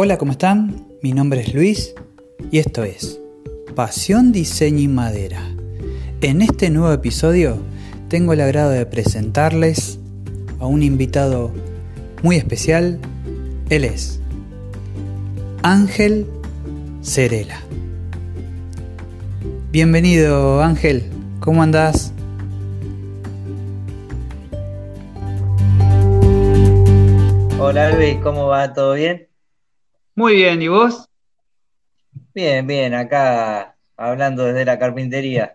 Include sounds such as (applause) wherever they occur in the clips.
Hola, ¿cómo están? Mi nombre es Luis y esto es Pasión, Diseño y Madera. En este nuevo episodio tengo el agrado de presentarles a un invitado muy especial. Él es Ángel Cerela. Bienvenido Ángel, ¿cómo andás? Hola Luis, ¿cómo va? ¿Todo bien? Muy bien, ¿y vos? Bien, bien, acá hablando desde la carpintería.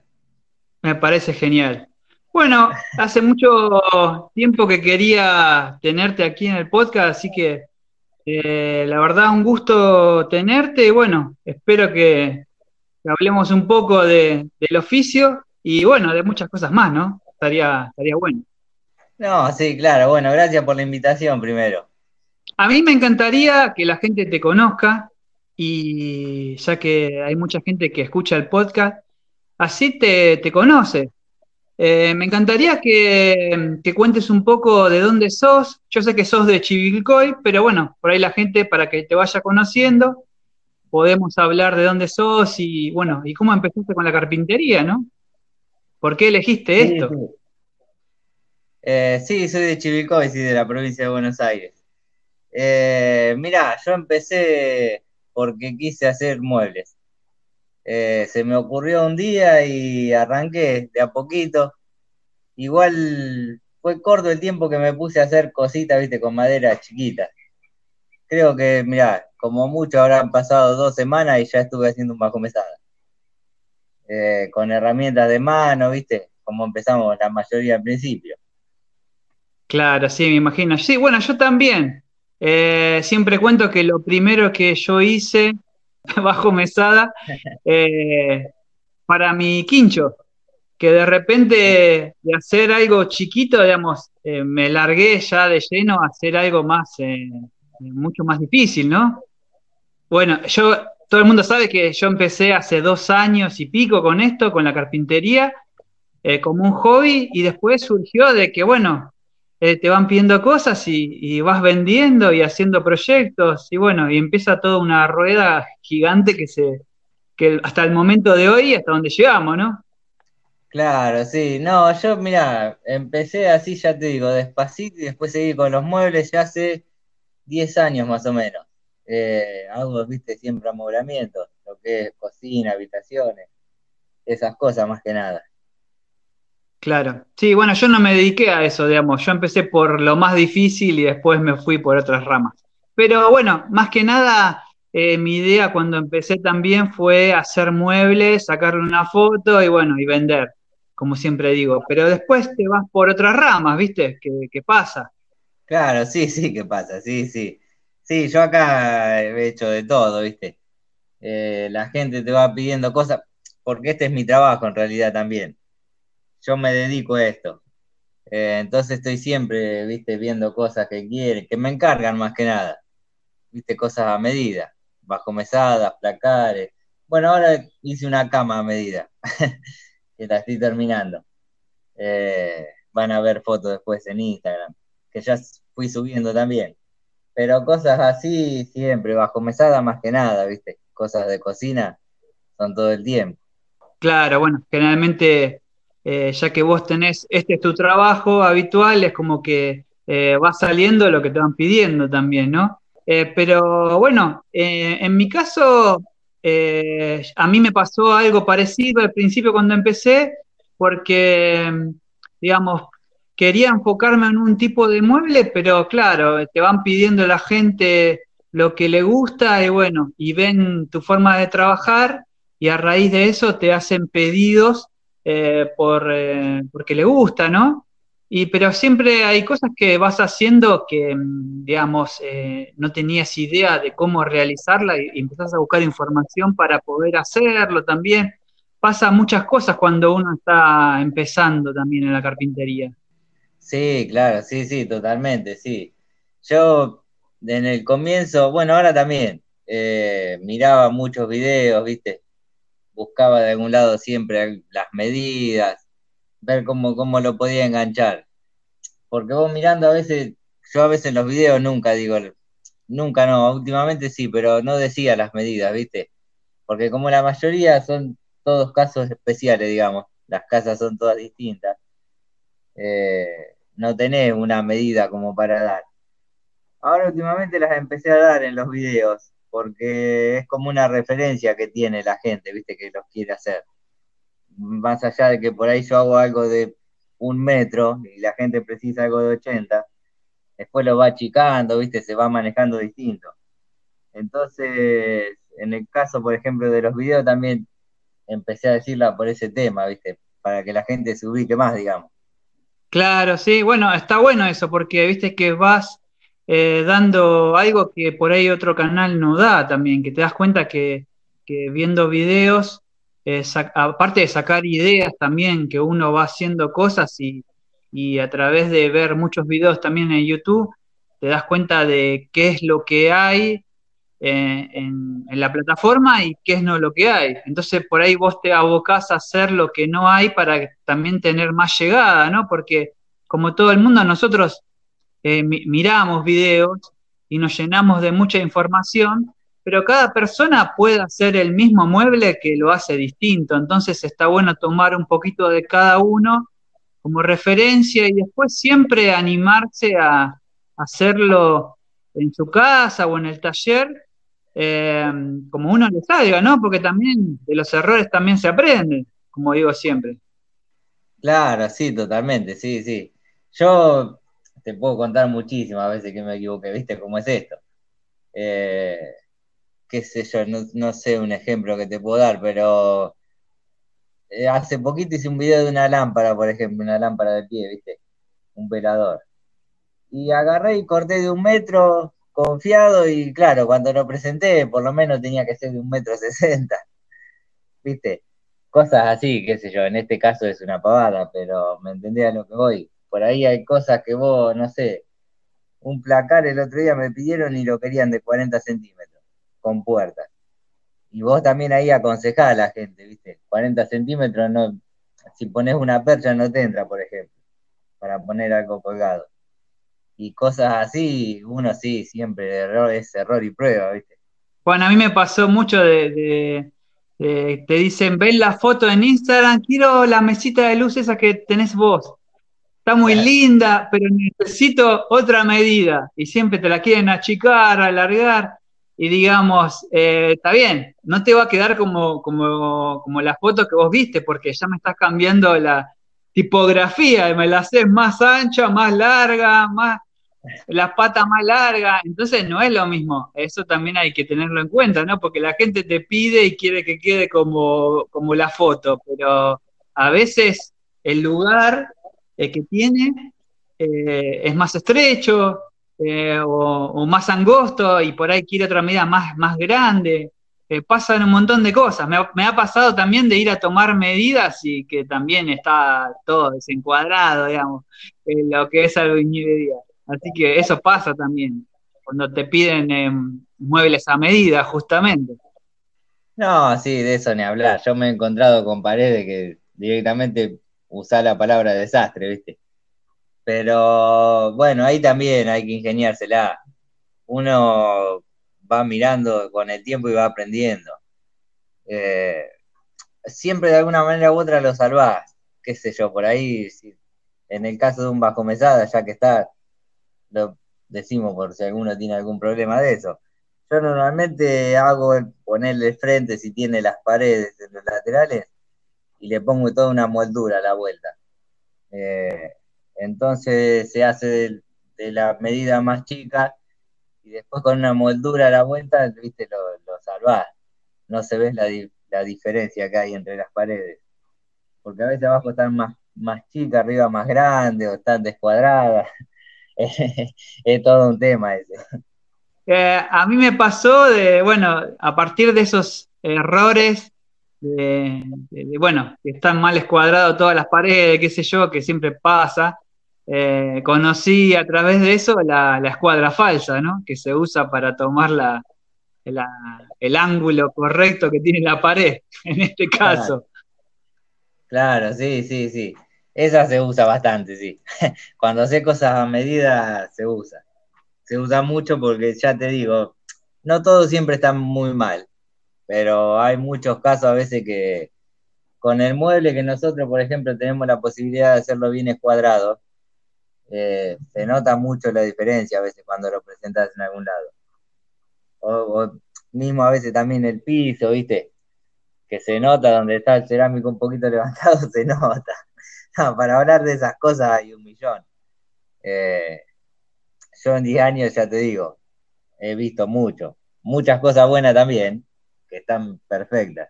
Me parece genial. Bueno, hace mucho tiempo que quería tenerte aquí en el podcast, así que eh, la verdad un gusto tenerte y bueno, espero que, hablemos un poco del oficio y bueno, de muchas cosas más, ¿no? Estaría, estaría bueno. No, sí, claro, bueno, gracias por la invitación primero. A mí me encantaría que la gente te conozca y ya que hay mucha gente que escucha el podcast, así te, conoce. Eh, me encantaría que, cuentes un poco de dónde sos. Yo sé que sos de Chivilcoy, pero bueno, por ahí la gente, para que te vaya conociendo, podemos hablar de dónde sos y bueno, y cómo empezaste con la carpintería, ¿no? ¿Por qué elegiste esto? Sí, eh, sí, soy de Chivilcoy, sí, de la provincia de Buenos Aires. Eh, mira, yo empecé porque quise hacer muebles. Eh, se me ocurrió un día y arranqué de a poquito. Igual fue corto el tiempo que me puse a hacer cositas, viste, con madera chiquita. Creo que, mira, como mucho habrán pasado dos semanas y ya estuve haciendo un bajo mesada. Eh, con herramientas de mano, viste, como empezamos la mayoría al principio. Claro, sí, me imagino. Sí, bueno, yo también. Eh, siempre cuento que lo primero que yo hice (laughs) bajo mesada eh, para mi quincho, que de repente de hacer algo chiquito, digamos, eh, me largué ya de lleno a hacer algo más, mucho más difícil, ¿no? Bueno, yo, todo el mundo sabe que yo empecé hace dos años y pico con esto, con la carpintería, como un hobby, y después surgió de que, bueno, eh, te van pidiendo cosas y, vas vendiendo y haciendo proyectos y bueno, y empieza toda una rueda gigante que se, que hasta el momento de hoy, hasta donde llegamos, ¿no? Claro, sí, no, yo mira, empecé así, ya te digo, despacito y después seguí con los muebles ya hace 10 años más o menos. Eh, hago, viste, siempre amoblamientos, lo que es cocina, habitaciones, esas cosas más que nada. Claro. Sí, bueno, yo no me dediqué a eso, digamos. Yo empecé por lo más difícil y después me fui por otras ramas. Pero bueno, más que nada, eh, mi idea cuando empecé también fue hacer muebles, sacarle una foto y bueno, y vender, como siempre digo. Pero después te vas por otras ramas, ¿viste? ¿Qué, pasa? Claro, sí, sí, ¿qué pasa? Sí, sí. Sí, yo acá he hecho de todo, ¿viste? Eh, la gente te va pidiendo cosas, porque este es mi trabajo en realidad también yo me dedico a esto. Eh, entonces estoy siempre, viste, viendo cosas que quieren, que me encargan más que nada. Viste, cosas a medida, bajo mesadas, placares. Bueno, ahora hice una cama a medida, (laughs) que la estoy terminando. Eh, van a ver fotos después en Instagram, que ya fui subiendo también. Pero cosas así siempre, bajo mesada más que nada, viste, cosas de cocina son todo el tiempo. Claro, bueno, generalmente eh, ya que vos tenés, este es tu trabajo habitual, es como que eh, va saliendo lo que te van pidiendo también, ¿no? Eh, pero bueno, en mi caso, a mí me pasó algo parecido al principio cuando empecé, porque, digamos, quería enfocarme en un tipo de mueble, pero claro, te van pidiendo la gente lo que le gusta y bueno, y ven tu forma de trabajar y a raíz de eso te hacen pedidos eh, por, eh, porque le gusta, ¿no? Y, pero siempre hay cosas que vas haciendo que, mm, digamos, eh, no tenías idea de cómo realizarla y, empezás a buscar información para poder hacerlo también. Pasa muchas cosas cuando uno está empezando también en la carpintería. Sí, claro, sí, sí, totalmente, sí. Yo en el comienzo, bueno, ahora también, miraba muchos videos, viste, buscaba de algún lado siempre las medidas, ver cómo, cómo lo podía enganchar. Porque vos mirando a veces, yo a veces en los videos nunca digo, nunca no, últimamente sí, pero no decía las medidas, ¿viste? Porque como la mayoría son todos casos especiales, digamos, las casas son todas distintas, eh, no tenés una medida como para dar. Ahora últimamente las empecé a dar en los videos, porque es como una referencia que tiene la gente, ¿viste? Que los quiere hacer. Más allá de que por ahí yo hago algo de un metro y la gente precisa algo de 80, después lo va achicando, ¿viste? Se va manejando distinto. Entonces, en el caso, por ejemplo, de los videos también empecé a decirla por ese tema, ¿viste? Para que la gente se ubique más, digamos. Claro, sí, bueno, está bueno eso, porque viste que vas eh, dando algo que por ahí otro canal no da también, que te das cuenta que, viendo videos, eh, aparte de sacar ideas también, que uno va haciendo cosas y, y a través de ver muchos videos también en YouTube, te das cuenta de qué es lo que hay eh, en, la plataforma y qué es no lo que hay. Entonces por ahí vos te abocás a hacer lo que no hay para también tener más llegada, ¿no? Porque como todo el mundo, nosotros eh, miramos videos y nos llenamos de mucha información, pero cada persona puede hacer el mismo mueble que lo hace distinto. Entonces está bueno tomar un poquito de cada uno como referencia y después siempre animarse a hacerlo en su casa o en el taller eh, como uno le salga, ¿no? Porque también de los errores también se aprende, como digo siempre. Claro, sí, totalmente, sí, sí. Yo te puedo contar muchísimas veces que me equivoqué, ¿viste cómo es esto? Eh, qué sé yo, no, sé un ejemplo que te puedo dar, pero eh, hace poquito hice un video de una lámpara, por ejemplo, una lámpara de pie, ¿viste? Un velador. Y agarré y corté de un metro confiado y claro, cuando lo presenté por lo menos tenía que ser de un metro sesenta, ¿viste? Cosas así, qué sé yo, en este caso es una pavada, pero me entendía lo que voy. Por ahí hay cosas que vos, no sé, un placar el otro día me pidieron y lo querían de 40 centímetros, con puertas. Y vos también ahí aconsejás a la gente, ¿viste? 40 centímetros, no, si pones una percha no te entra, por ejemplo, para poner algo colgado y cosas así, uno sí, siempre error es error y prueba, ¿viste? Bueno, a mí me pasó mucho de, te dicen, ven la foto en Instagram, quiero la mesita de luz esa que tenés vos. Está muy linda, pero necesito otra medida. Y siempre te la quieren achicar, alargar. Y digamos, eh, está bien, no te va a quedar como, como, como la foto que vos viste, porque ya me estás cambiando la, tipografía, me la haces más ancha, más larga, más las patas más largas, entonces no es lo mismo, eso también hay que tenerlo en cuenta, ¿no? Porque la gente te pide y quiere que quede como, como la foto, pero a veces el lugar eh, que tiene eh, es más estrecho eh, o, más angosto y por ahí quiere otra medida más, más grande. Pasan un montón de cosas. Me ha, pasado también de ir a tomar medidas y que también está todo desencuadrado, digamos, en lo que es albañilería. Así que eso pasa también, cuando te piden em, muebles a medida, justamente. No, sí, de eso ni hablar. Yo me he encontrado con paredes que directamente usar la palabra desastre, ¿viste? Pero bueno, ahí también hay que ingeniársela. Uno va mirando con el tiempo y va aprendiendo. Eh, siempre de alguna manera u otra lo salvás, qué sé yo, por ahí, en el caso de un bajo mesada, ya que está, lo decimos por si alguno tiene algún problema de eso. Yo normalmente hago el ponerle frente si tiene las paredes en los laterales y le pongo toda una moldura a la vuelta. Eh, entonces se hace de la medida más chica y después con una moldura a la vuelta, viste, lo, lo salvás. No se ve la, diferencia que hay entre las paredes. Porque a veces abajo están más, más chicas, arriba más grandes, o están descuadradas. (laughs) es todo un tema ese. Eh, a mí me pasó de, bueno, a partir de esos errores, de, bueno, que están mal escuadrados todas las paredes, qué sé yo, que siempre pasa, eh, conocí a través de eso la, escuadra falsa, ¿no? Que se usa para tomar la, el ángulo correcto que tiene la pared, (laughs) en este caso. Claro. sí, sí, sí. Esa se usa bastante, sí. (laughs) Cuando hace cosas a medida, se usa. se usa mucho porque ya te digo, no todo siempre está muy mal, pero hay muchos casos a veces que con el mueble que nosotros, por ejemplo, tenemos la posibilidad de hacerlo bien escuadrado, eh, se nota mucho la diferencia a veces cuando lo presentas en algún lado. O, mismo a veces también el piso, ¿viste? Que se nota donde está el cerámico un poquito (laughs) levantado, se nota. para hablar de esas cosas hay un millón. Eh, yo en 10 años, ya te digo, he visto mucho. Muchas cosas buenas también, que están perfectas.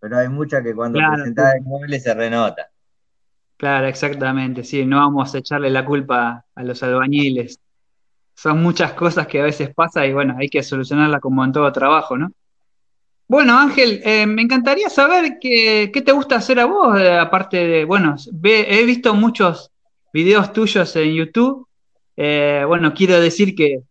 Pero hay muchas que cuando presentas el mueble se renota. Claro, exactamente, sí, no vamos a echarle la culpa a los albañiles. Son muchas cosas que a veces pasa y bueno, hay que solucionarla como en todo trabajo, ¿no? Bueno, Ángel, eh, me encantaría saber qué, qué, te gusta hacer a vos, eh, aparte de, bueno, he visto muchos videos tuyos en YouTube. Eh, bueno, quiero decir que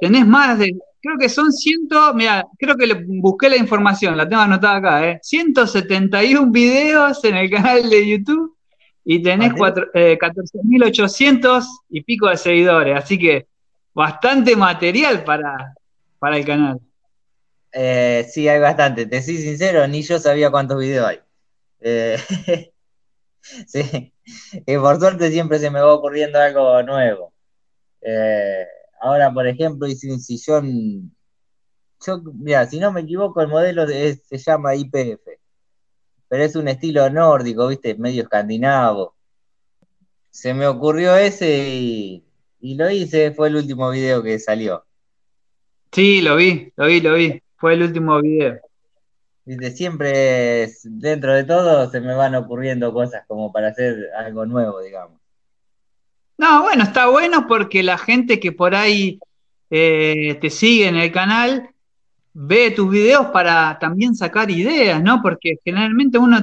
tenés más de, creo que son ciento, mira, creo que le busqué la información, la tengo anotada acá, ¿eh? 171 videos en el canal de YouTube y tenés 14.800 eh, y pico de seguidores, así que bastante material para, para el canal. Eh, sí, hay bastante, te soy sincero, ni yo sabía cuántos videos hay. Eh, (laughs) sí, y por suerte siempre se me va ocurriendo algo nuevo. Eh, Ahora, por ejemplo, hice un sillón. Yo, mira, si no me equivoco, el modelo se llama IPF. Pero es un estilo nórdico, ¿viste? Medio escandinavo. Se me ocurrió ese y, lo hice. Fue el último video que salió. Sí, lo vi, lo vi, lo vi. Fue el último video. Viste, siempre dentro de todo se me van ocurriendo cosas como para hacer algo nuevo, digamos. No, bueno, está bueno porque la gente que por ahí eh, te sigue en el canal ve tus videos para también sacar ideas, ¿no? Porque generalmente uno,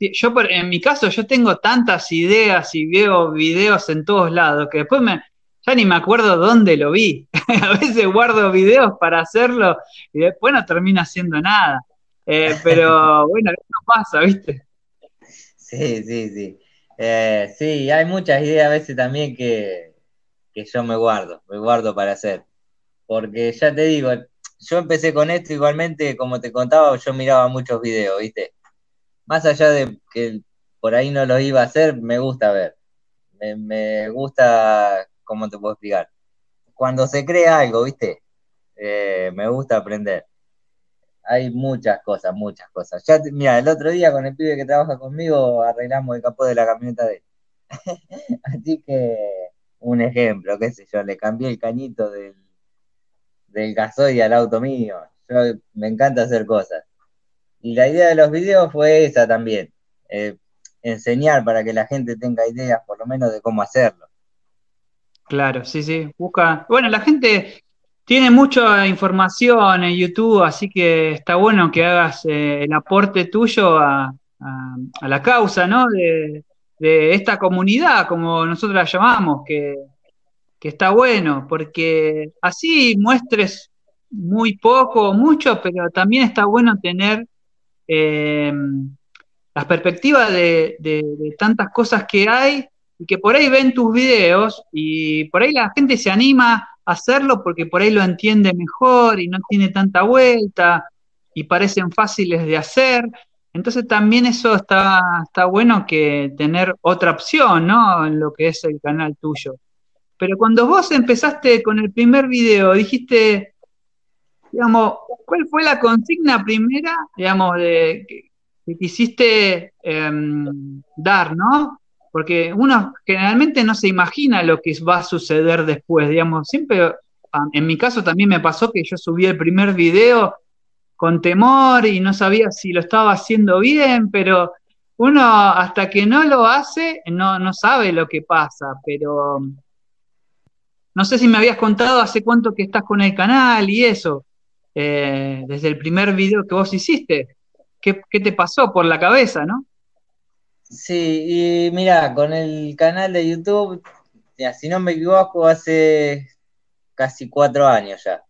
yo en mi caso, yo tengo tantas ideas y veo videos en todos lados que después me, ya ni me acuerdo dónde lo vi. (laughs) A veces guardo videos para hacerlo y después no termina haciendo nada. Eh, pero (laughs) bueno, eso pasa, ¿viste? Sí, sí, sí. Eh, sí, hay muchas ideas a veces también que, yo me guardo, me guardo para hacer. Porque ya te digo, yo empecé con esto igualmente, como te contaba, yo miraba muchos videos, ¿viste? Más allá de que por ahí no lo iba a hacer, me gusta ver. Me, gusta, ¿cómo te puedo explicar? Cuando se crea algo, ¿viste? Eh, me gusta aprender hay muchas cosas, muchas cosas. Ya, mira, el otro día con el pibe que trabaja conmigo arreglamos el capó de la camioneta de él. (laughs) Así que, un ejemplo, qué sé yo, le cambié el cañito del, del gasoil al auto mío. Yo me encanta hacer cosas. Y la idea de los videos fue esa también. Eh, enseñar para que la gente tenga ideas por lo menos de cómo hacerlo. Claro, sí, sí. Busca. Bueno, la gente tiene mucha información en YouTube, así que está bueno que hagas eh, el aporte tuyo a, la causa, ¿no? De, esta comunidad, como nosotros la llamamos, que, está bueno, porque así muestres muy poco o mucho, pero también está bueno tener eh, las perspectivas de tantas cosas que hay y que por ahí ven tus videos y por ahí la gente se anima hacerlo porque por ahí lo entiende mejor y no tiene tanta vuelta y parecen fáciles de hacer. Entonces también eso está, está bueno que tener otra opción, ¿no? En lo que es el canal tuyo. Pero cuando vos empezaste con el primer video, dijiste, digamos, ¿cuál fue la consigna primera, digamos, que, quisiste em, dar, ¿no? Porque uno generalmente no se imagina lo que va a suceder después, digamos, siempre, en mi caso también me pasó que yo subí el primer video con temor y no sabía si lo estaba haciendo bien, pero uno hasta que no lo hace no, no sabe lo que pasa, pero no sé si me habías contado hace cuánto que estás con el canal y eso, eh, desde el primer video que vos hiciste, ¿qué, ¿qué te pasó por la cabeza, no? Sí, y mira, con el canal de YouTube, si no me equivoco, hace casi cuatro años ya.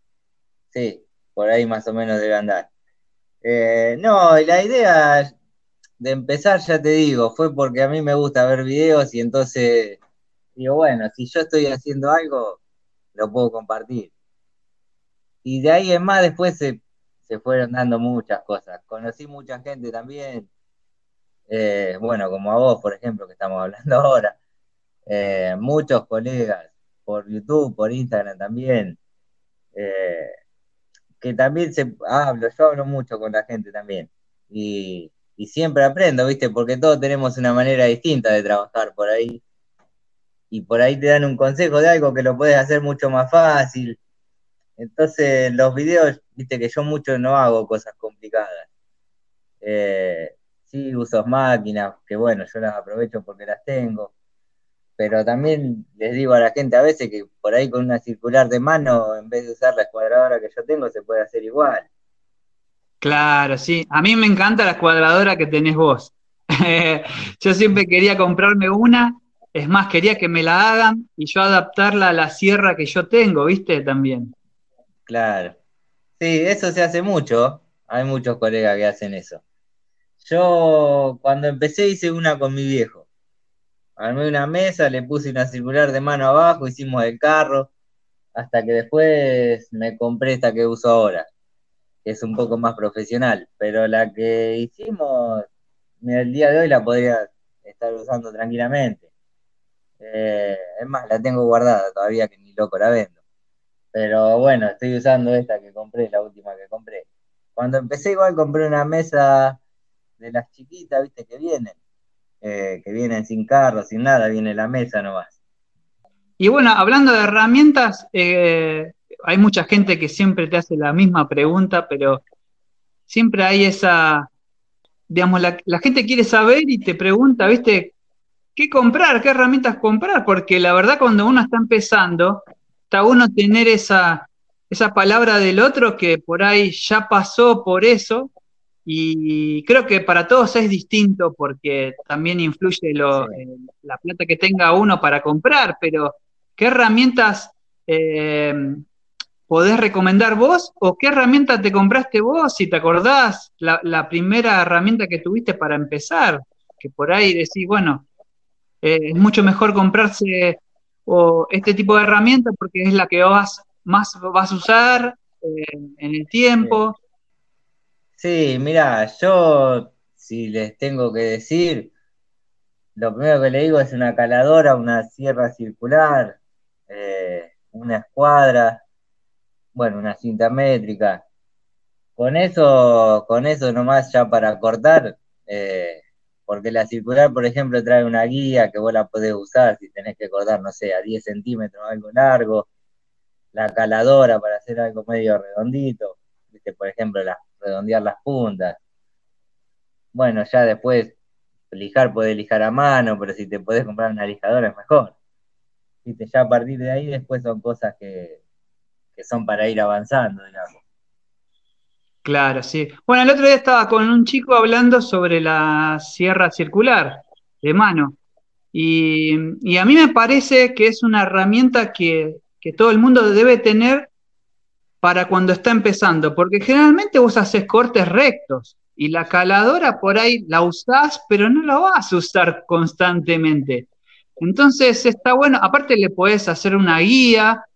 Sí, por ahí más o menos debe andar. Eh, no, la idea de empezar, ya te digo, fue porque a mí me gusta ver videos y entonces digo, bueno, si yo estoy haciendo algo, lo puedo compartir. Y de ahí en más después se, fueron dando muchas cosas. Conocí mucha gente también, eh, bueno, como a vos, por ejemplo, que estamos hablando (laughs) ahora, eh, muchos colegas por YouTube, por Instagram también, eh, que también se hablo, yo hablo mucho con la gente también. Y, siempre aprendo, ¿viste? Porque todos tenemos una manera distinta de trabajar por ahí. Y por ahí te dan un consejo de algo que lo puedes hacer mucho más fácil. Entonces, los videos, viste que yo mucho no hago cosas complicadas. Sí, uso máquinas, que bueno, yo las aprovecho porque las tengo. Pero también les digo a la gente a veces que por ahí con una circular de mano, en vez de usar la escuadradora que yo tengo, se puede hacer igual. Claro, sí. A mí me encanta la escuadradora que tenés vos. (laughs) yo siempre quería comprarme una, es más, quería que me la hagan y yo adaptarla a la sierra que yo tengo, ¿viste? También. Claro. Sí, eso se hace mucho. Hay muchos colegas que hacen eso. Yo cuando empecé hice una con mi viejo. Armé una mesa, le puse una circular de mano abajo, hicimos el carro, hasta que después me compré esta que uso ahora, que es un poco más profesional. Pero la que hicimos, el día de hoy la podría estar usando tranquilamente. Eh, es más, la tengo guardada todavía que ni loco la vendo. Pero bueno, estoy usando esta que compré, la última que compré. Cuando empecé igual compré una mesa de las chiquitas, viste, que vienen. Eh, que vienen sin carro, sin nada, viene la mesa nomás. Y bueno, hablando de herramientas, eh, hay mucha gente que siempre te hace la misma pregunta, pero siempre hay esa, digamos, la, gente quiere saber y te pregunta, viste, ¿qué comprar? ¿Qué herramientas comprar? Porque la verdad cuando uno está empezando, está bueno tener esa, esa palabra del otro que por ahí ya pasó por eso y creo que para todos es distinto porque también influye lo, eh, la plata que tenga uno para comprar, pero ¿qué herramientas eh, podés recomendar vos o qué herramienta te compraste vos? Si te acordás, la, la, primera herramienta que tuviste para empezar, que por ahí decís, bueno, eh, es mucho mejor comprarse o este tipo de herramientas porque es la que vas, más vas a usar eh, en el tiempo. Sí, mira, yo si les tengo que decir, lo primero que le digo es una caladora, una sierra circular, eh, una escuadra, bueno, una cinta métrica. Con eso, con eso nomás ya para cortar, eh, porque la circular, por ejemplo, trae una guía que vos la podés usar si tenés que cortar, no sé, a 10 centímetros algo largo, la caladora para hacer algo medio redondito, por ejemplo, redondear las puntas. Bueno, ya después, lijar podés lijar a mano, pero si te podés comprar una lijadora es mejor. ¿Viste? Ya a partir de ahí después son cosas que, que son para ir avanzando, digamos. Claro, sí. Bueno, el otro día estaba con un chico hablando sobre la sierra circular de mano. Y, a mí me parece que es una herramienta que, todo el mundo debe tener para cuando está empezando, porque generalmente vos haces cortes rectos y la caladora por ahí la usás, pero no la vas a usar constantemente. Entonces está bueno, aparte le podés hacer una guía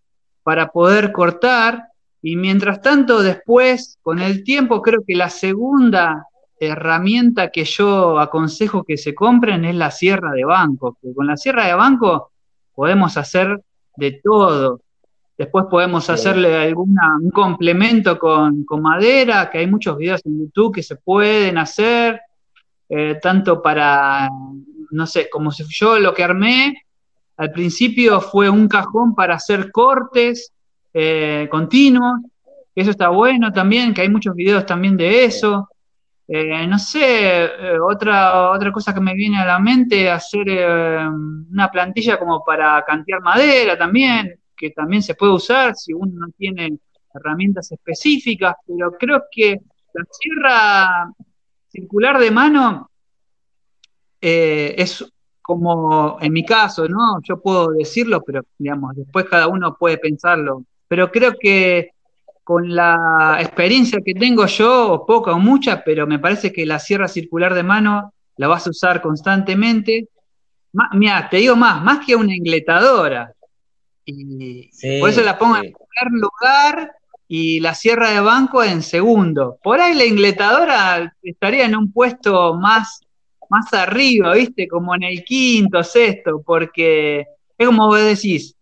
para poder cortar y mientras tanto, después, con el tiempo, creo que la segunda herramienta que yo aconsejo que se compren es la sierra de banco, que con la sierra de banco podemos hacer de todo. Después podemos hacerle alguna, un complemento con, madera, que hay muchos videos en YouTube que se pueden hacer, eh, tanto para, no sé, como si yo lo que armé al principio fue un cajón para hacer cortes, eh, continuos. Eso está bueno también, que hay muchos videos también de eso. Eh, no sé, otra, otra cosa que me viene a la mente, hacer una plantilla como para cantear madera también, que también se puede usar si uno no tiene herramientas específicas, pero creo que la sierra circular de mano es como en mi caso, ¿no? Yo puedo decirlo, pero digamos, después cada uno puede pensarlo pero creo que con la experiencia que tengo yo, poca o mucha, pero me parece que la sierra circular de mano la vas a usar constantemente. Mira, te digo más, más que una ingletadora. Y por eso la pongo en primer lugar y la sierra de banco en segundo. Por ahí la ingletadora estaría en un puesto más, más arriba, ¿viste? Como en el quinto, sexto, porque es como vos decís,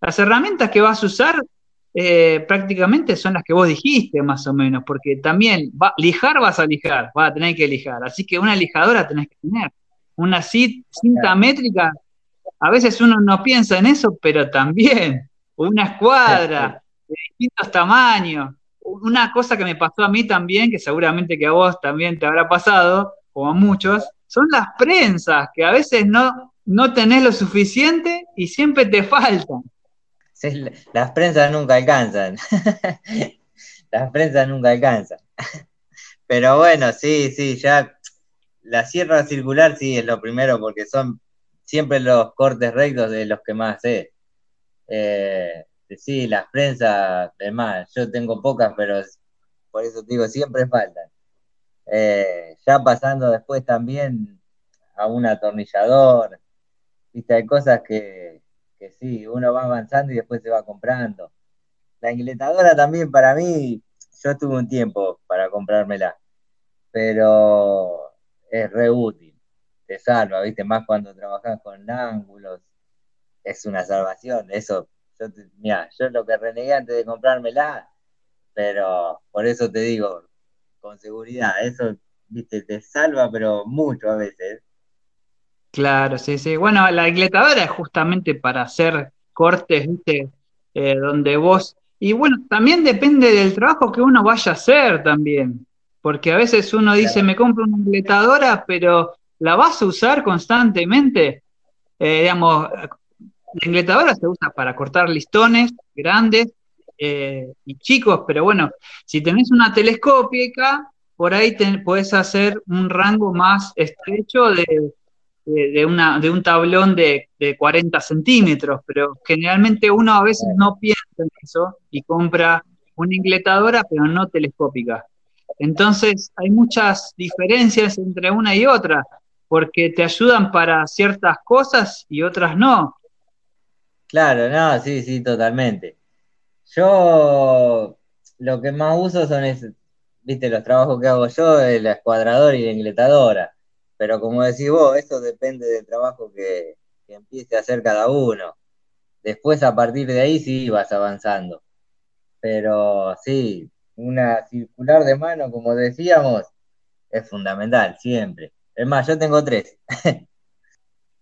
las herramientas que vas a usar eh, prácticamente son las que vos dijiste, más o menos, porque también va, lijar vas a lijar, vas a tener que lijar, así que una lijadora tenés que tener. Una cinta métrica, a veces uno no piensa en eso, pero también una escuadra (laughs) de distintos tamaños. Una cosa que me pasó a mí también, que seguramente que a vos también te habrá pasado, como a muchos, son las prensas, que a veces no, no tenés lo suficiente y siempre te faltan las prensas nunca alcanzan. (laughs) las prensas nunca alcanzan. (laughs) Pero bueno, sí, sí, ya la sierra circular sí es lo primero porque son siempre los cortes rectos de los que más sé. Eh, sí, las prensas, además, yo tengo pocas, pero por eso digo, siempre faltan. Eh, ya pasando después también a un atornillador, viste, hay cosas que, que sí, uno va avanzando y después se va comprando. La ingletadora también para mí, yo tuve un tiempo para comprármela, pero es re útil, te salva, ¿viste? Más cuando trabajas con ángulos, es una salvación. Eso, yo, mira, yo lo que renegué antes de comprármela, pero por eso te digo, con seguridad, eso, ¿viste? Te salva, pero mucho a veces. Claro, sí, sí. Bueno, la ingletadora es justamente para hacer cortes, ¿viste? Eh, donde vos. Y bueno, también depende del trabajo que uno vaya a hacer también. Porque a veces uno dice, me compro una ingletadora, pero ¿la vas a usar constantemente? Eh, digamos, la ingletadora se usa para cortar listones grandes eh, y chicos, pero bueno, si tenés una telescópica, por ahí te, podés hacer un rango más estrecho de de, una, de un tablón de, 40 centímetros, pero generalmente uno a veces no piensa en eso y compra una ingletadora, pero no telescópica. Entonces hay muchas diferencias entre una y otra, porque te ayudan para ciertas cosas y otras no. Claro, no, sí, sí, totalmente. Yo lo que más uso son, viste, los trabajos que hago yo, la escuadradora y la ingletadora pero como decís vos, eso depende del trabajo que, empiece a hacer cada uno. Después, a partir de ahí, sí vas avanzando. Pero sí, una circular de mano, como decíamos, es fundamental, siempre. Es más, yo tengo tres. (laughs)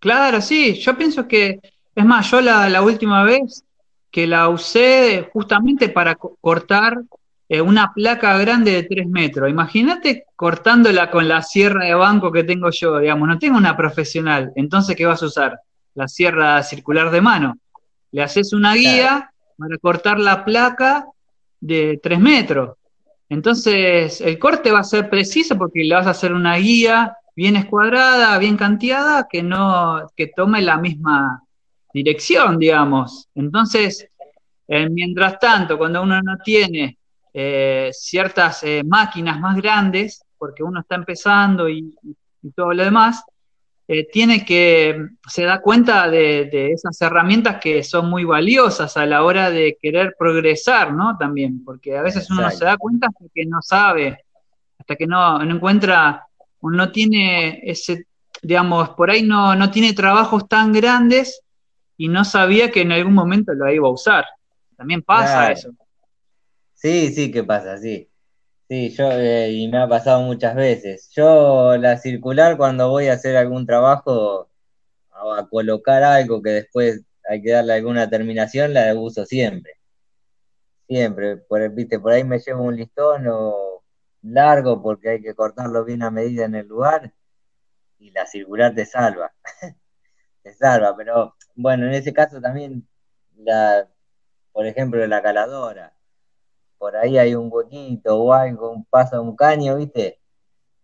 claro, sí, yo pienso que, es más, yo la, la última vez que la usé justamente para cortar eh, una placa grande de 3 metros. Imagínate cortándola con la sierra de banco que tengo yo, digamos, no tengo una profesional. Entonces, ¿qué vas a usar? La sierra circular de mano. Le haces una guía para cortar la placa de 3 metros. Entonces, el corte va a ser preciso porque le vas a hacer una guía bien escuadrada, bien canteada, que no, que tome la misma dirección, digamos. Entonces, eh, mientras tanto, cuando uno no tiene eh, ciertas eh, máquinas más grandes, porque uno está empezando y, todo lo demás, tiene que, se da cuenta de, esas herramientas que son muy valiosas a la hora de querer progresar, ¿no? También, porque a veces uno se da cuenta hasta que no sabe, hasta que no, encuentra, no tiene ese, digamos, por ahí no, no tiene trabajos tan grandes y no sabía que en algún momento lo iba a usar. También pasa eso. Sí, sí, ¿qué pasa? Sí. Sí, yo, eh, y me ha pasado muchas veces. Yo, la circular, cuando voy a hacer algún trabajo, a, colocar algo que después hay que darle alguna terminación, la uso siempre. Siempre. Por, viste, por ahí me llevo un listón o largo porque hay que cortarlo bien a medida en el lugar y la circular te salva. (laughs) te salva, pero bueno, en ese caso también, la, por ejemplo, la caladora por ahí hay un huequito o algo, un paso, un caño, ¿viste?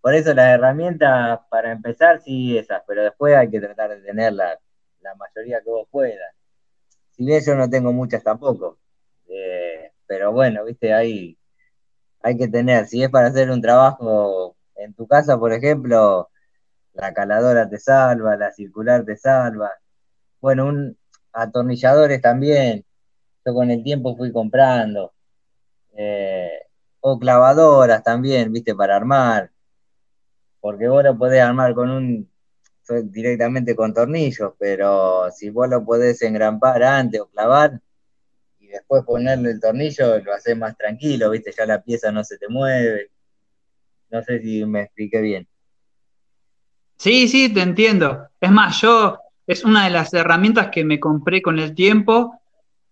Por eso las herramientas, para empezar, sí esas, pero después hay que tratar de tener la, mayoría que vos puedas. Si bien yo no tengo muchas tampoco, eh, pero bueno, ¿viste? Hay, hay que tener, si es para hacer un trabajo en tu casa, por ejemplo, la caladora te salva, la circular te salva. Bueno, atornilladores también. Yo con el tiempo fui comprando. Eh, o clavadoras también, viste, para armar. Porque vos lo podés armar con un directamente con tornillos, pero si vos lo podés engrampar antes o clavar después ponerle el tornillo, lo haces más tranquilo, viste, ya la pieza no se te mueve. No sé si me expliqué bien. Sí, sí, te entiendo. Es más, yo es una de las herramientas que me compré con el tiempo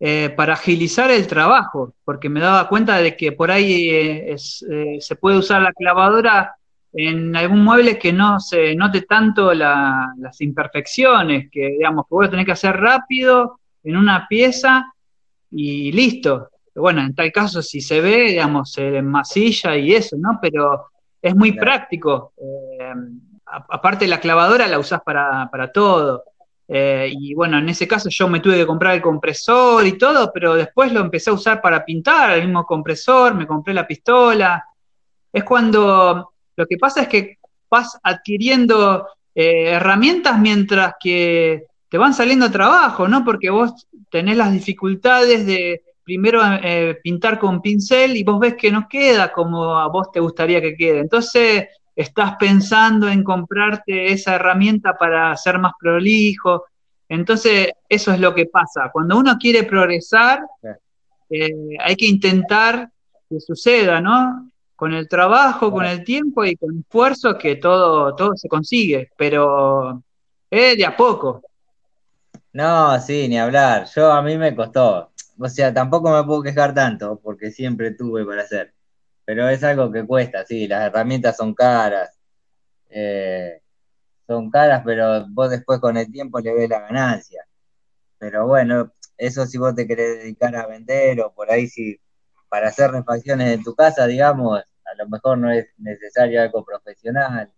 eh, para agilizar el trabajo, porque me daba cuenta de que por ahí eh, eh, se puede usar la clavadora en algún mueble que no se note tanto las imperfecciones, que digamos que vos lo tenés que hacer rápido en una pieza y listo. Bueno, en tal caso si se ve, digamos, se masilla y eso, ¿no? Pero es muy práctico aparte la clavadora la usás para, todo. Eh, y bueno, en ese caso yo me tuve que comprar el compresor y todo, pero después lo empecé a usar para pintar, el mismo compresor, me compré la pistola. Es cuando lo que pasa es que vas adquiriendo eh, herramientas mientras que te van saliendo trabajo, ¿no? Porque vos tenés las dificultades de primero eh, pintar con pincel y vos ves que no queda como a vos te gustaría que quede. Entonces estás pensando en comprarte esa herramienta para ser más prolijo. Entonces, eso es lo que pasa. Cuando uno quiere progresar, eh, hay que intentar que suceda, ¿no? Con el trabajo, con el tiempo y con esfuerzo que todo, todo se consigue, pero es de a poco. No, sí, ni hablar. Yo a mí me costó. O sea, tampoco me puedo quejar tanto porque siempre tuve para hacer pero es algo que cuesta, sí, las herramientas son caras, eh, son caras, pero vos después con el tiempo le ves la ganancia. Pero bueno, eso si vos te querés dedicar a vender o por ahí si para hacer refacciones en tu casa, digamos, a lo mejor no es necesario algo profesional.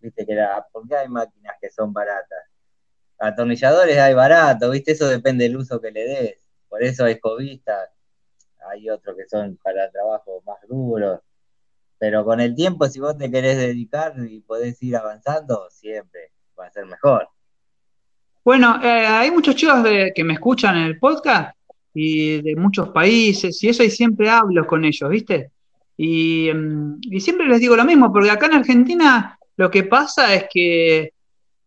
Viste que era, porque hay máquinas que son baratas. Atornilladores hay baratos, viste, eso depende del uso que le des. Por eso hay escobistas hay otros que son para trabajos más duros, pero con el tiempo, si vos te querés dedicar y podés ir avanzando, siempre va a ser mejor. Bueno, eh, hay muchos chicos que me escuchan en el podcast y de muchos países y eso y siempre hablo con ellos, ¿viste? Y, mm, siempre les digo lo mismo, porque acá en Argentina lo que pasa es que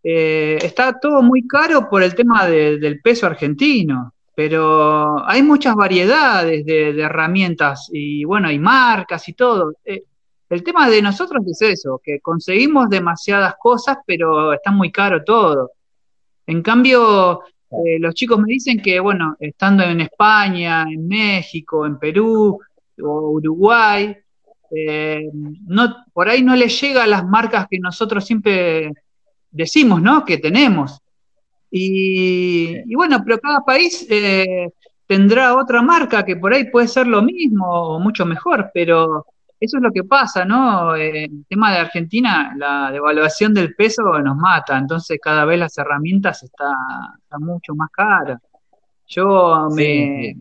eh, está todo muy caro por el tema del peso argentino pero hay muchas variedades de, herramientas y bueno, hay marcas y todo. Eh, el tema de nosotros es eso, que conseguimos demasiadas cosas, pero está muy caro todo. En cambio, eh, los chicos me dicen que, bueno, estando en España, en México, en Perú o Uruguay, no, por ahí no les llega las marcas que nosotros siempre decimos, ¿no? Que tenemos. Y, bueno, pero cada país eh, tendrá otra marca que por ahí puede ser lo mismo o mucho mejor, pero eso es lo que pasa, ¿no? Eh, el tema de Argentina, la devaluación del peso nos mata, entonces cada vez las herramientas están está mucho más caras. Yo me,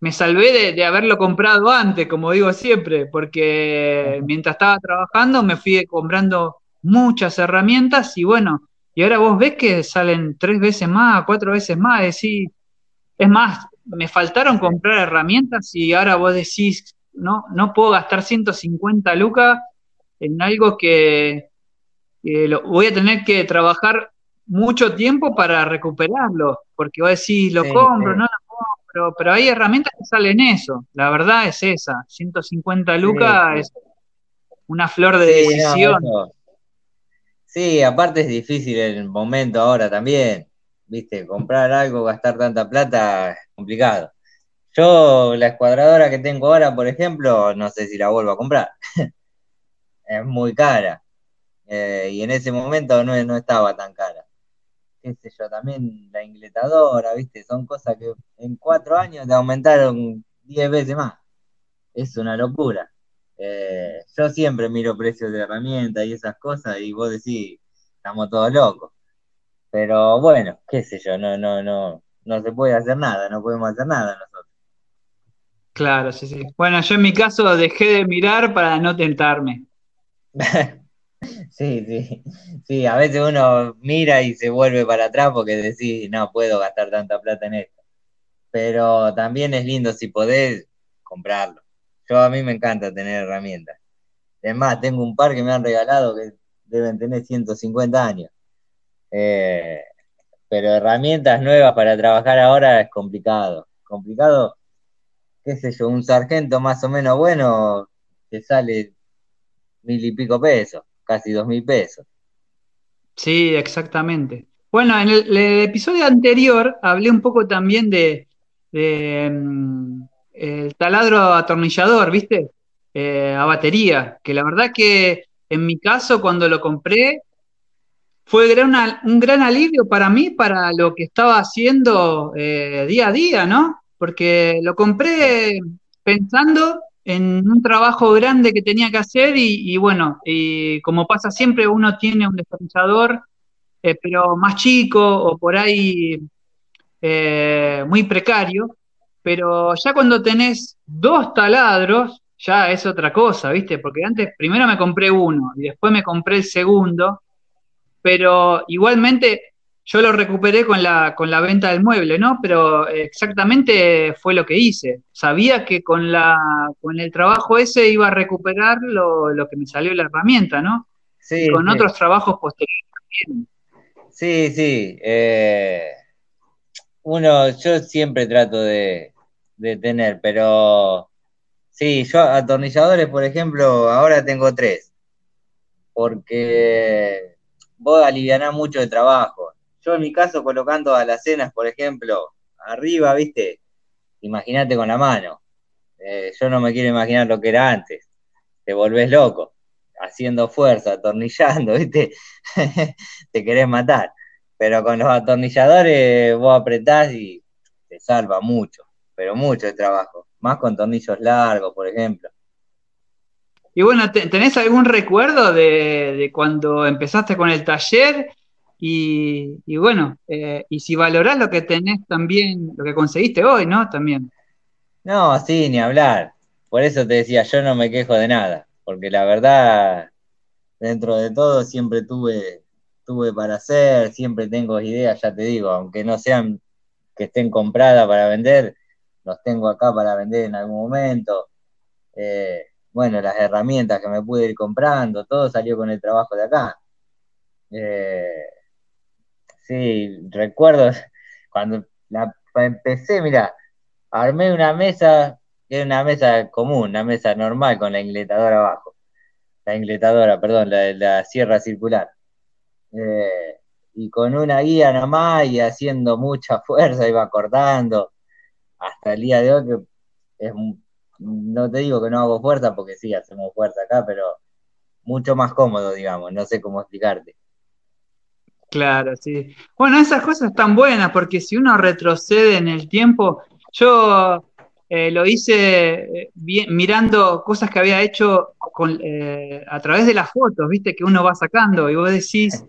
me salvé de, haberlo comprado antes, como digo siempre, porque mientras estaba trabajando me fui comprando muchas herramientas y bueno, y ahora vos ves que salen tres veces más, cuatro veces más, decís, es más, me faltaron comprar herramientas y ahora vos decís, no, no puedo gastar 150 lucas en algo que, lo, voy a tener que trabajar mucho tiempo para recuperarlo, porque vos decís, lo compro, no lo compro, pero hay herramientas que salen eso, la verdad es esa, 150 lucas es una flor de decisión. Sí, aparte es difícil el momento ahora también, viste, comprar algo, gastar tanta plata es complicado. Yo la escuadradora que tengo ahora, por ejemplo, no sé si la vuelvo a comprar. (laughs) es muy cara. Eh, y en ese momento no, no estaba tan cara. Qué sé yo, también la ingletadora, viste, son cosas que en cuatro años te aumentaron diez veces más. Es una locura. Eh, yo siempre miro precios de herramientas y esas cosas y vos decís, estamos todos locos. Pero bueno, qué sé yo, no, no, no, no se puede hacer nada, no podemos hacer nada nosotros. Claro, sí, sí. Bueno, yo en mi caso dejé de mirar para no tentarme. (laughs) Sí, sí, sí, a veces uno mira y se vuelve para atrás porque decís, no puedo gastar tanta plata en esto. Pero también es lindo si podés comprarlo. Yo a mí me encanta tener herramientas. Es más, tengo un par que me han regalado que deben tener 150 años. Eh, pero herramientas nuevas para trabajar ahora es complicado. Complicado, qué sé yo, un sargento más o menos bueno que sale mil y pico pesos, casi dos mil pesos. Sí, exactamente. Bueno, en el, episodio anterior hablé un poco también de, mm, el taladro atornillador, ¿viste? Eh, a batería, que la verdad que en mi caso cuando lo compré fue un gran alivio para mí, para lo que estaba haciendo eh, día a día, ¿no? Porque lo compré pensando en un trabajo grande que tenía que hacer y, bueno, y como pasa siempre, uno tiene un destornillador, eh, pero más chico o por ahí muy precario, pero ya cuando tenés dos taladros, ya es otra cosa, ¿viste? Porque antes primero me compré uno y después me compré el segundo, pero igualmente yo lo recuperé con la, con la venta del mueble, ¿no? Pero exactamente fue lo que hice. Sabía que con, la, con el trabajo ese iba a recuperar lo, que me salió la herramienta, ¿no? Sí. con otros trabajos posteriores también. Sí, sí. Eh, uno, yo siempre trato de, de tener, pero sí, yo atornilladores, por ejemplo, ahora tengo tres. Porque vos alivianás mucho de trabajo. Yo en mi caso colocando a las cenas, por ejemplo, arriba, ¿viste? Imagínate con la mano. Eh, yo no me quiero imaginar lo que era antes. Te volvés loco, haciendo fuerza, atornillando, (laughs) ¿viste? (laughs) te querés matar. Pero con los atornilladores vos apretás y te salva mucho, pero mucho el trabajo. Más con tornillos largos, por ejemplo. Y bueno, ¿tenés algún recuerdo de, cuando empezaste con el taller? Y, bueno, eh, y si valorás lo que tenés también, lo que conseguiste hoy, ¿no? También. No, sí, ni hablar. Por eso te decía, yo no me quejo de nada, porque la verdad, dentro de todo siempre tuve, tuve para hacer, siempre tengo ideas, ya te digo, aunque no sean que estén compradas para vender, los tengo acá para vender en algún momento. Eh, bueno, las herramientas que me pude ir comprando, todo salió con el trabajo de acá. Eh, sí, recuerdo (laughs) cuando empecé, mira, armé una mesa, era una mesa común, una mesa normal con la ingletadora abajo. La ingletadora, perdón, la, la sierra circular. Eh, y con una guía nomás y haciendo mucha (laughs) fuerza iba cortando hasta el día de hoy que es no te digo que no hago fuerza, porque sí, hacemos fuerza acá, pero mucho más cómodo, digamos, no sé cómo explicarte. Claro, sí. Bueno, esas cosas están buenas, porque si uno retrocede en el tiempo, yo eh, lo hice eh, mirando cosas que había hecho eh, a través de las fotos, viste, que uno va sacando, y vos decís,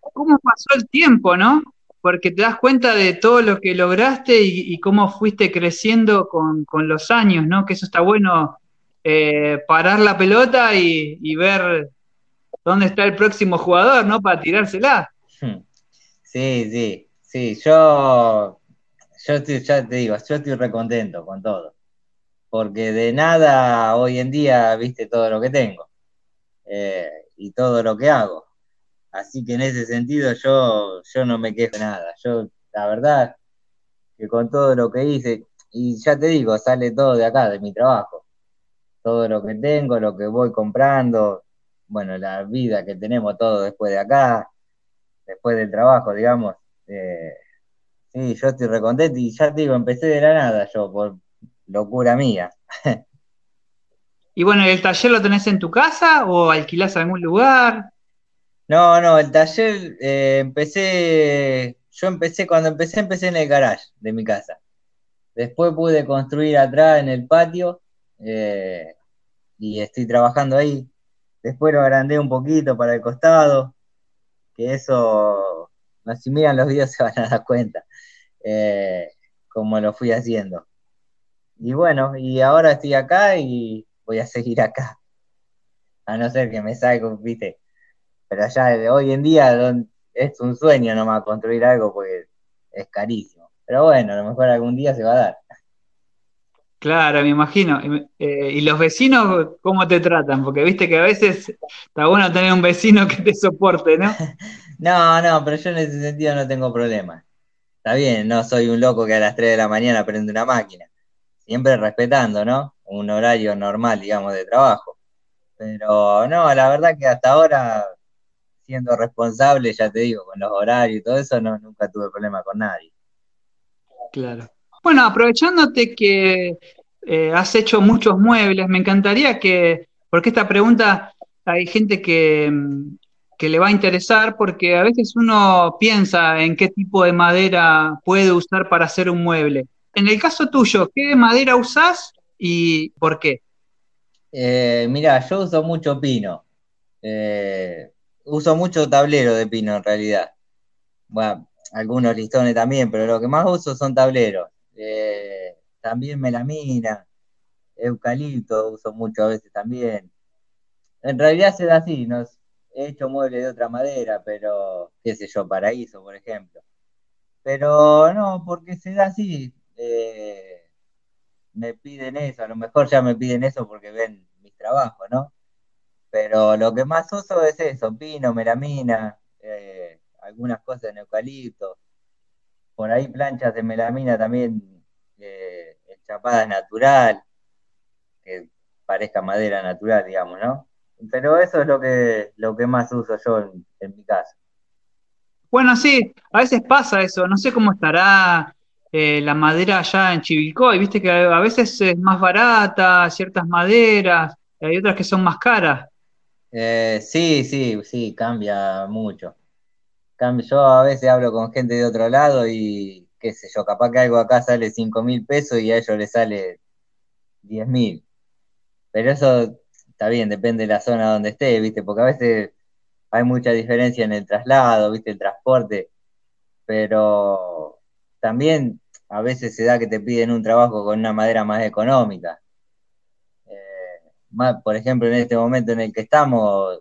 ¿cómo pasó el tiempo, no? porque te das cuenta de todo lo que lograste y, cómo fuiste creciendo con, los años, ¿no? Que eso está bueno, parar la pelota y, ver dónde está el próximo jugador, ¿no? Para tirársela. Hmm. Sí, sí, sí, yo, yo ya te digo, yo estoy recontento con todo, porque de nada hoy en día viste todo lo que tengo eh, y todo lo que hago. Así que en ese sentido yo, yo no me quejo de nada. Yo, la verdad, que con todo lo que hice, y ya te digo, sale todo de acá, de mi trabajo. Todo lo que tengo, lo que voy comprando, bueno, la vida que tenemos todo después de acá, después del trabajo, digamos. Eh, sí, yo estoy recontento y ya te digo, empecé de la nada yo, por locura mía. (laughs) y bueno, ¿el taller lo tenés en tu casa o alquilás algún lugar? No, no, el taller eh, empecé, yo empecé, cuando empecé, empecé en el garage de mi casa. Después pude construir atrás en el patio eh, y estoy trabajando ahí. Después lo agrandé un poquito para el costado, que eso, si miran los videos (laughs) se van a dar cuenta, eh, como lo fui haciendo. Y bueno, y ahora estoy acá y voy a seguir acá. (laughs) A no ser que me salga, viste. Pero ya hoy en día es un sueño nomás construir algo porque es carísimo. Pero bueno, a lo mejor algún día se va a dar. Claro, me imagino. Eh, ¿Y los vecinos cómo te tratan? Porque viste que a veces está bueno tener un vecino que te soporte, ¿no? (laughs) no, no, pero yo en ese sentido no tengo problema. Está bien, no soy un loco que a las 3 de la mañana prende una máquina. Siempre respetando, ¿no? Un horario normal, digamos, de trabajo. Pero no, la verdad que hasta ahora, siendo responsable, ya te digo, con los horarios y todo eso, no, nunca tuve problema con nadie. Claro. Bueno, aprovechándote que eh, has hecho muchos muebles, me encantaría que, porque esta pregunta hay gente que, mm, que, le va a interesar, porque a veces uno piensa en qué tipo de madera puede usar para hacer un mueble. En el caso tuyo, ¿qué madera usás y por qué? Eh, mira, yo uso mucho pino. Eh, uso mucho tablero de pino en realidad. Bueno, algunos listones también, pero lo que más uso son tableros. Eh, también melamina, eucalipto uso mucho a veces también. En realidad se da así, no he hecho muebles de otra madera, pero qué sé yo, paraíso, por ejemplo. Pero no, porque se da así. Eh, me piden eso, a lo mejor ya me piden eso porque ven mis trabajos, ¿no? Pero lo que más uso es eso, pino, melamina, eh, algunas cosas en eucalipto, por ahí planchas de melamina también eh, chapada natural, que parezca madera natural, digamos, ¿no? Pero eso es lo que, lo que más uso yo en, mi casa. Bueno, sí, a veces pasa eso, no sé cómo estará eh, la madera allá en Chivilcoy, viste que a veces es más barata, ciertas maderas, hay otras que son más caras. Eh, sí, sí, sí, cambia mucho yo a veces hablo con gente de otro lado y qué sé yo, capaz que algo acá sale 5 mil pesos y a ellos les sale 10 mil. Pero eso está bien, depende de la zona donde esté, ¿viste? Porque a veces hay mucha diferencia en el traslado, ¿viste? El transporte. Pero también a veces se da que te piden un trabajo con una madera más económica. Eh, por ejemplo, en este momento en el que estamos,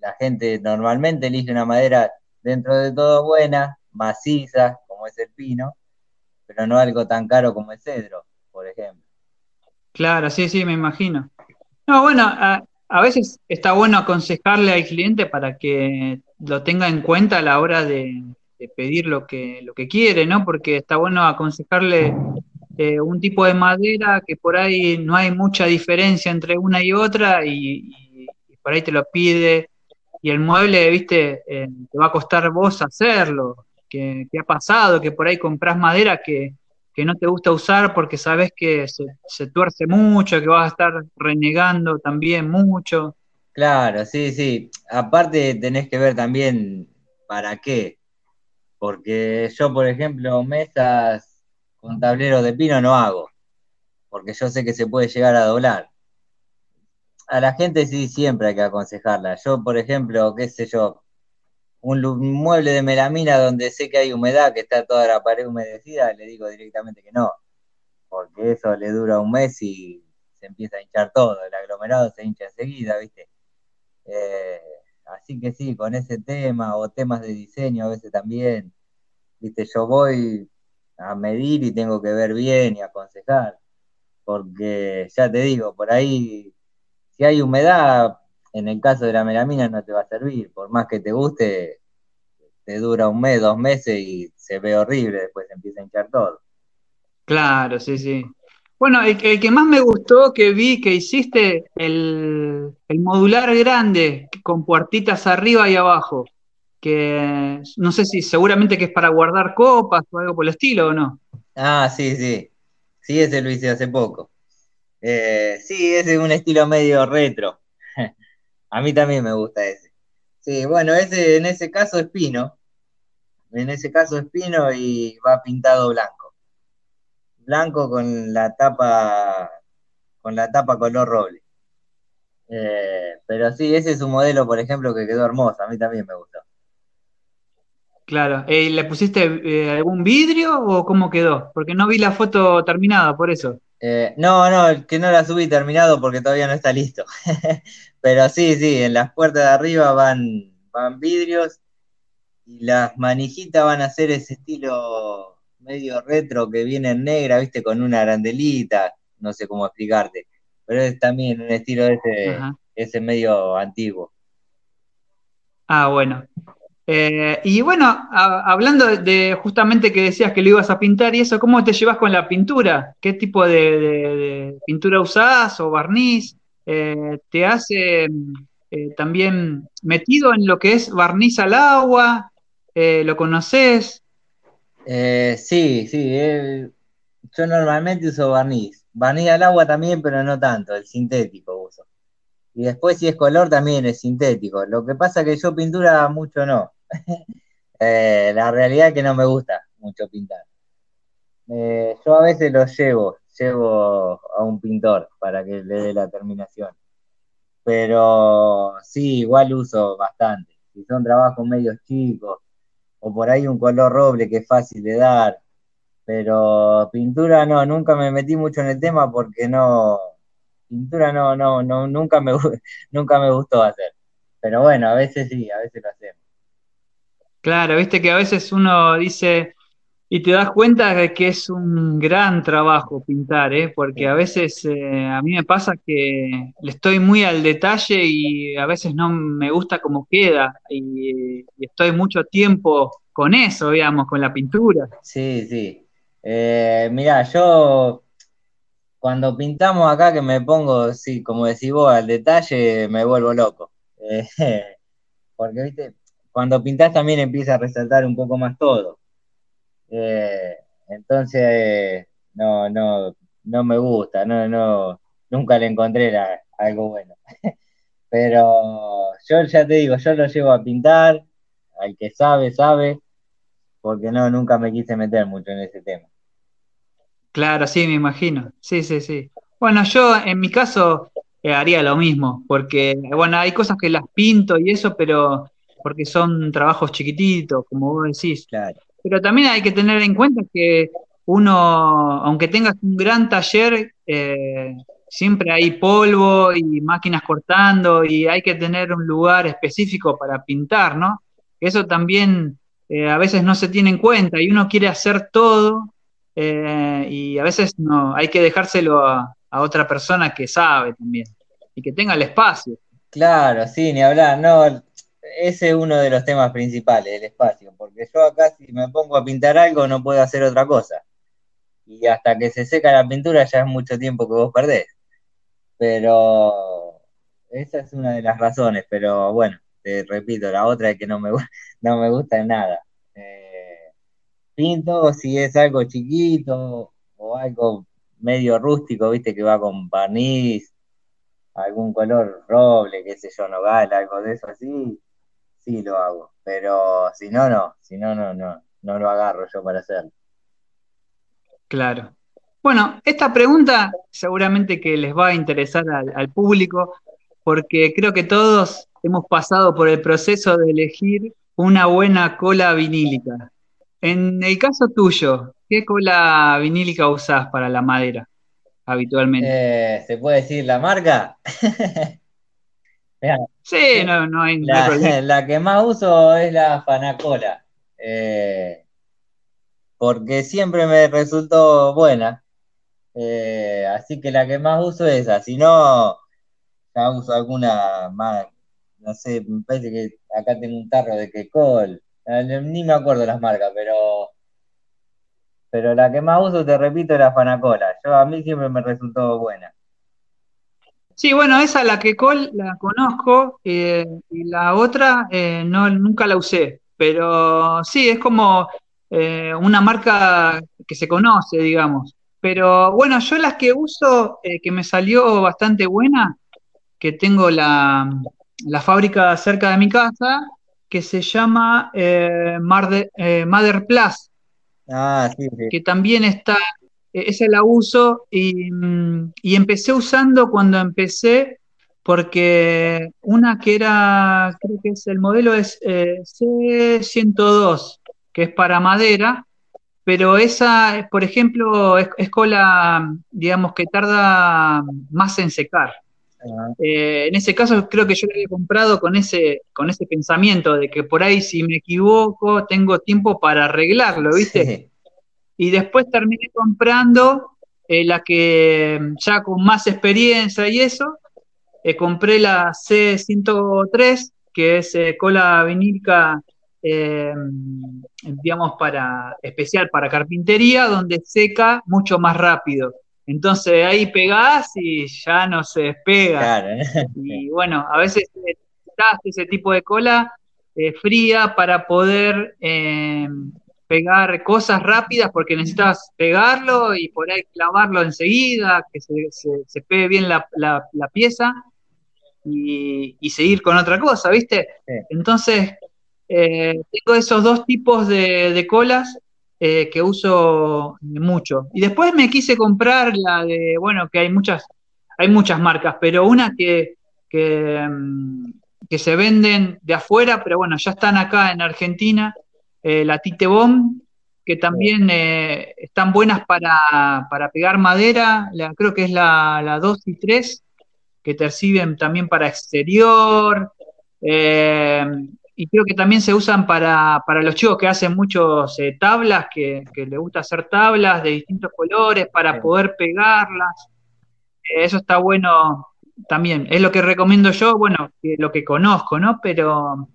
la gente normalmente elige una madera dentro de todo buena, maciza, como es el pino, pero no algo tan caro como el cedro, por ejemplo. Claro, sí, sí, me imagino. No, bueno, a, veces está bueno aconsejarle al cliente para que lo tenga en cuenta a la hora de, pedir lo que, lo que quiere, ¿no? Porque está bueno aconsejarle eh, un tipo de madera que por ahí no hay mucha diferencia entre una y otra y, por ahí te lo pide y el mueble, viste, eh, te va a costar vos hacerlo, que, ha pasado, que por ahí compras madera que, no te gusta usar porque sabes que se, tuerce mucho, que vas a estar renegando también mucho. Claro, sí, sí. Aparte tenés que ver también para qué. Porque yo, por ejemplo, mesas con tableros de pino no hago. Porque yo sé que se puede llegar a doblar a la gente sí siempre hay que aconsejarla. Yo, por ejemplo, qué sé yo, un, mueble de melamina donde sé que hay humedad, que está toda la pared humedecida, le digo directamente que no, porque eso le dura un mes y se empieza a hinchar todo, el aglomerado se hincha enseguida, ¿viste? Eh, así que sí, con ese tema o temas de diseño a veces también, ¿viste? Yo voy a medir y tengo que ver bien y aconsejar, porque ya te digo, por ahí si hay humedad, en el caso de la melamina no te va a servir, por más que te guste, te dura un mes, dos meses y se ve horrible, después empieza a hinchar todo. Claro, sí, sí. Bueno, el, que más me gustó que vi que hiciste, el, el modular grande, con puertitas arriba y abajo, que no sé si seguramente que es para guardar copas o algo por el estilo o no. Ah, sí, sí. Sí, ese lo hice hace poco. Eh, sí, ese es un estilo medio retro. (laughs) A mí también me gusta ese. Sí, bueno, ese en ese caso es pino. En ese caso es pino y va pintado blanco. Blanco con la tapa con la tapa color roble. Eh, pero sí, ese es un modelo, por ejemplo, que quedó hermoso. A mí también me gustó. Claro. ¿Y ¿Le pusiste eh, algún vidrio o cómo quedó? Porque no vi la foto terminada, por eso. Eh, no, no, que no la subí terminado porque todavía no está listo. (laughs) pero sí, sí, en las puertas de arriba van, van vidrios y las manijitas van a ser ese estilo medio retro que viene en negra, viste, con una arandelita, no sé cómo explicarte, pero es también un estilo ese, ese medio antiguo. Ah, bueno. Eh, y bueno, hablando de, justamente que decías que lo ibas a pintar y eso, ¿cómo te llevas con la pintura? ¿Qué tipo de, pintura usás o barniz? Eh, ¿Te hace eh, también metido en lo que es barniz al agua? ¿Lo conoces? sí, sí. yo normalmente uso barniz. Barniz al agua también, pero no tanto, el sintético uso. Y después si es color también es sintético. Lo que pasa que yo pintura mucho no. (laughs) Eh, la realidad es que no me gusta mucho pintar. Eh, yo a veces lo llevo, llevo a un pintor para que le dé la terminación. Pero sí, igual uso bastante. Si son trabajos medios chicos, o por ahí un color roble que es fácil de dar. Pero pintura no, nunca me metí mucho en el tema porque no, pintura no, no, no, nunca me, (laughs) nunca me gustó hacer. Pero bueno, a veces sí, a veces lo hacemos. Claro, viste que a veces uno dice y te das cuenta de que es un gran trabajo pintar, ¿eh? porque a veces eh, a mí me pasa que le estoy muy al detalle y a veces no me gusta cómo queda y, estoy mucho tiempo con eso, digamos, con la pintura. Sí, sí. Eh, mira, yo cuando pintamos acá que me pongo, sí, como decís vos, al detalle, me vuelvo loco. (laughs) porque, viste, cuando pintas también empieza a resaltar un poco más todo. Eh, entonces, no, no, no me gusta, no, no, nunca le encontré algo bueno. (laughs) Pero yo ya te digo, yo lo llevo a pintar, al que sabe, sabe, porque no, nunca me quise meter mucho en ese tema. Claro, sí, me imagino. Sí, sí, sí. Bueno, yo en mi caso eh, haría lo mismo, porque, bueno, hay cosas que las pinto y eso, pero porque son trabajos chiquititos, como vos decís. Claro. Pero también hay que tener en cuenta que uno, aunque tengas un gran taller, eh, siempre hay polvo y máquinas cortando y hay que tener un lugar específico para pintar, ¿no? Eso también eh, a veces no se tiene en cuenta y uno quiere hacer todo eh, y a veces no, hay que dejárselo a, a, otra persona que sabe también y que tenga el espacio. Claro, sí, ni hablar, no, ese es uno de los temas principales, el espacio, porque yo acá si me pongo a pintar algo no puedo hacer otra cosa. Y hasta que se seca la pintura ya es mucho tiempo que vos perdés. Pero esa es una de las razones, pero bueno, te repito, la otra es que no me, (laughs) no me gusta nada. Eh, pinto si es algo chiquito o algo medio rústico, viste, que va con barniz, algún color roble, qué sé yo, nogal, algo de eso así, sí lo hago, pero si no, no, si no, no, no, no lo agarro yo para hacerlo. Claro. Bueno, esta pregunta seguramente que les va a interesar al, público, porque creo que todos hemos pasado por el proceso de elegir una buena cola vinílica. En el caso tuyo, ¿qué cola vinílica usás para la madera habitualmente? Eh, ¿Se puede decir la marca? (laughs) Sí, no, no hay, la, (laughs) La que más uso es la Fanacola. Eh, porque siempre me resultó buena. Eh, así que la que más uso es esa. Si no, ya uso alguna más. No sé, me parece que acá tengo un tarro de Quecol. Eh, ni me acuerdo las marcas, pero. Pero la que más uso, te repito, es la Fanacola. Yo a mí siempre me resultó buena. Sí, bueno, esa la que col la conozco eh, y la otra eh, no, nunca la usé, pero sí, es como eh, una marca que se conoce, digamos. Pero bueno, yo las que uso, que me salió bastante buena, que tengo la, fábrica cerca de mi casa, que se llama Mother Plus, ah, sí, sí. que también está esa la uso y, empecé usando cuando empecé, porque una que era, creo que es el modelo es eh, C102, que es para madera, pero esa, por ejemplo, es, cola, digamos, que tarda más en secar. Eh, en ese caso creo que yo lo había comprado con ese, con ese pensamiento de que por ahí si me equivoco tengo tiempo para arreglarlo, ¿viste? Y después terminé comprando eh, la que ya con más experiencia y eso, eh, compré la C103, que es cola vinílica, digamos, para, especial para carpintería, donde seca mucho más rápido. Entonces ahí pegás y ya no se despega. Y bueno, a veces necesitas ese tipo de cola eh, fría para poder eh, pegar cosas rápidas porque necesitas pegarlo y por ahí clavarlo enseguida, que se, se, pegue bien la, pieza y, seguir con otra cosa, ¿viste? Entonces, eh, tengo esos dos tipos de, de colas eh, que uso mucho. Y después me quise comprar la de, bueno, que hay muchas, hay muchas marcas, pero una que, que, mm, se venden de afuera, pero bueno, ya están acá en Argentina, eh, la Tite Bomb, que también eh, están buenas para, para, pegar madera, la, creo que es la, la 2 y 3, que te sirven también para exterior. Eh, y creo que también se usan para, los chicos que hacen muchos eh, tablas, que, que les gusta hacer tablas de distintos colores para poder pegarlas. Eso está bueno también. Es lo que recomiendo yo, bueno, lo que conozco, ¿no? Pero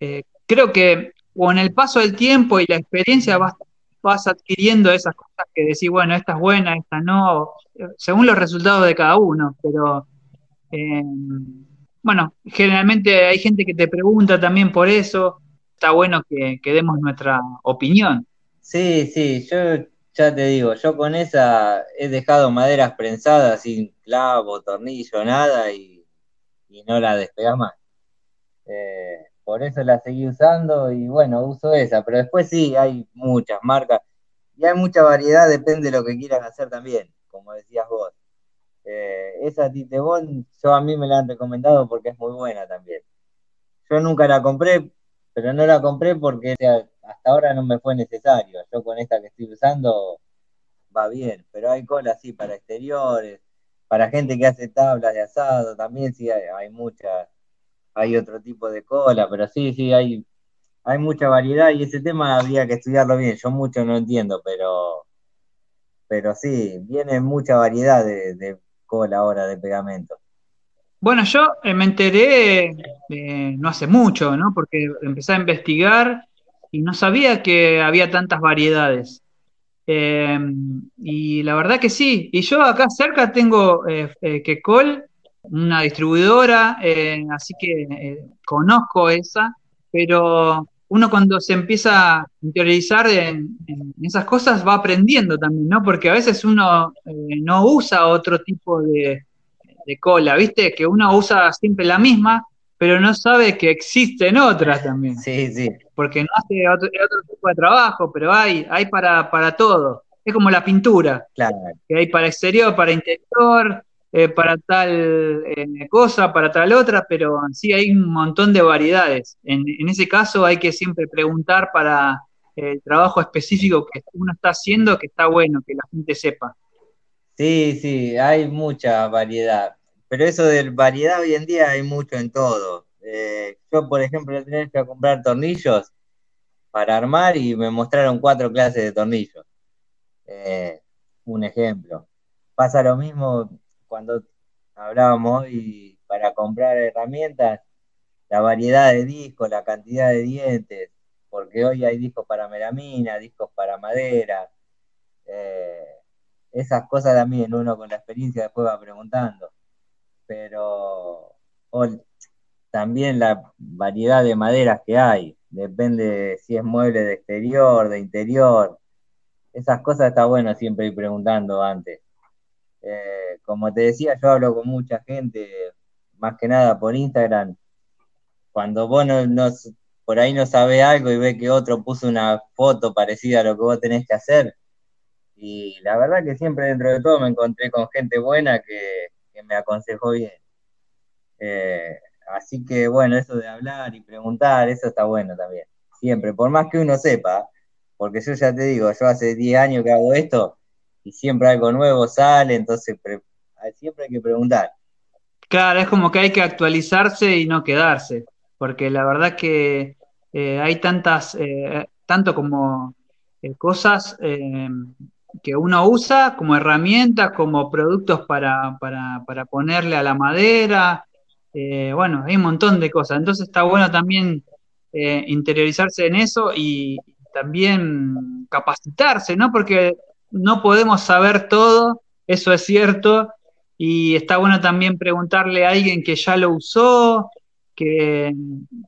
eh, creo que con el paso del tiempo y la experiencia vas, vas adquiriendo esas cosas que decís, bueno, esta es buena, esta no, según los resultados de cada uno, pero bueno, generalmente hay gente que te pregunta también por eso. Está bueno que, demos nuestra opinión. Sí, sí, yo ya te digo, yo con esa he dejado maderas prensadas sin clavo, tornillo, nada y, no la despegas más. Eh, por eso la seguí usando y bueno, uso esa, pero después sí, hay muchas marcas y hay mucha variedad, depende de lo que quieran hacer también, como decías vos. Eh, esa Titebón, yo a mí me la han recomendado porque es muy buena también. Yo nunca la compré, pero no la compré porque hasta ahora no me fue necesario. Yo con esta que estoy usando va bien, pero hay cola así para exteriores, para gente que hace tablas de asado, también sí hay, hay muchas, hay otro tipo de cola, pero sí, sí, hay, hay mucha variedad y ese tema habría que estudiarlo bien. Yo mucho no entiendo, pero, pero sí, viene mucha variedad de la hora de pegamento? Bueno, yo eh, me enteré eh, no hace mucho, ¿no? Porque empecé a investigar y no sabía que había tantas variedades. Eh, y la verdad que sí. Y yo acá cerca tengo Kekol, una distribuidora, así que conozco esa, pero uno cuando se empieza a interiorizar en, esas cosas va aprendiendo también, ¿no? Porque a veces uno eh, no usa otro tipo de, cola, ¿viste? Que uno usa siempre la misma, pero no sabe que existen otras también. Sí, sí. Porque no hace otro, tipo de trabajo, pero hay, hay para, para todo. Es como la pintura. Claro. Que hay para exterior, para interior, eh, para tal eh, cosa, para tal otra, pero sí hay un montón de variedades. En, ese caso hay que siempre preguntar para el trabajo específico que uno está haciendo, que está bueno, que la gente sepa. Sí, sí, hay mucha variedad. Pero eso de variedad hoy en día hay mucho en todo. Eh, yo, por ejemplo, tenía que comprar tornillos para armar y me mostraron cuatro clases de tornillos. un ejemplo. Pasa lo mismo, cuando hablábamos hoy para comprar herramientas, la variedad de discos, la cantidad de dientes, porque hoy hay discos para melamina, discos para madera, eh, esas cosas también uno con la experiencia después va preguntando, pero también la variedad de maderas que hay, depende si es mueble de exterior, de interior, esas cosas está bueno siempre ir preguntando antes. Eh, como te decía, yo hablo con mucha gente, más que nada por Instagram. Cuando vos no, por ahí no sabés algo y ves que otro puso una foto parecida a lo que vos tenés que hacer. Y la verdad que siempre dentro de todo me encontré con gente buena que, me aconsejó bien. Eh, así que bueno, eso de hablar y preguntar, eso está bueno también. Siempre, por más que uno sepa, porque yo ya te digo, yo hace 10 años que hago esto y siempre algo nuevo sale, entonces siempre hay que preguntar. Claro, es como que hay que actualizarse y no quedarse, porque la verdad que eh, hay tantas, eh, tanto como eh, cosas que uno usa como herramientas, como productos para, para, ponerle a la madera, bueno, hay un montón de cosas, entonces está bueno también interiorizarse en eso y también capacitarse, ¿no? Porque no podemos saber todo, eso es cierto, y está bueno también preguntarle a alguien que ya lo usó, que,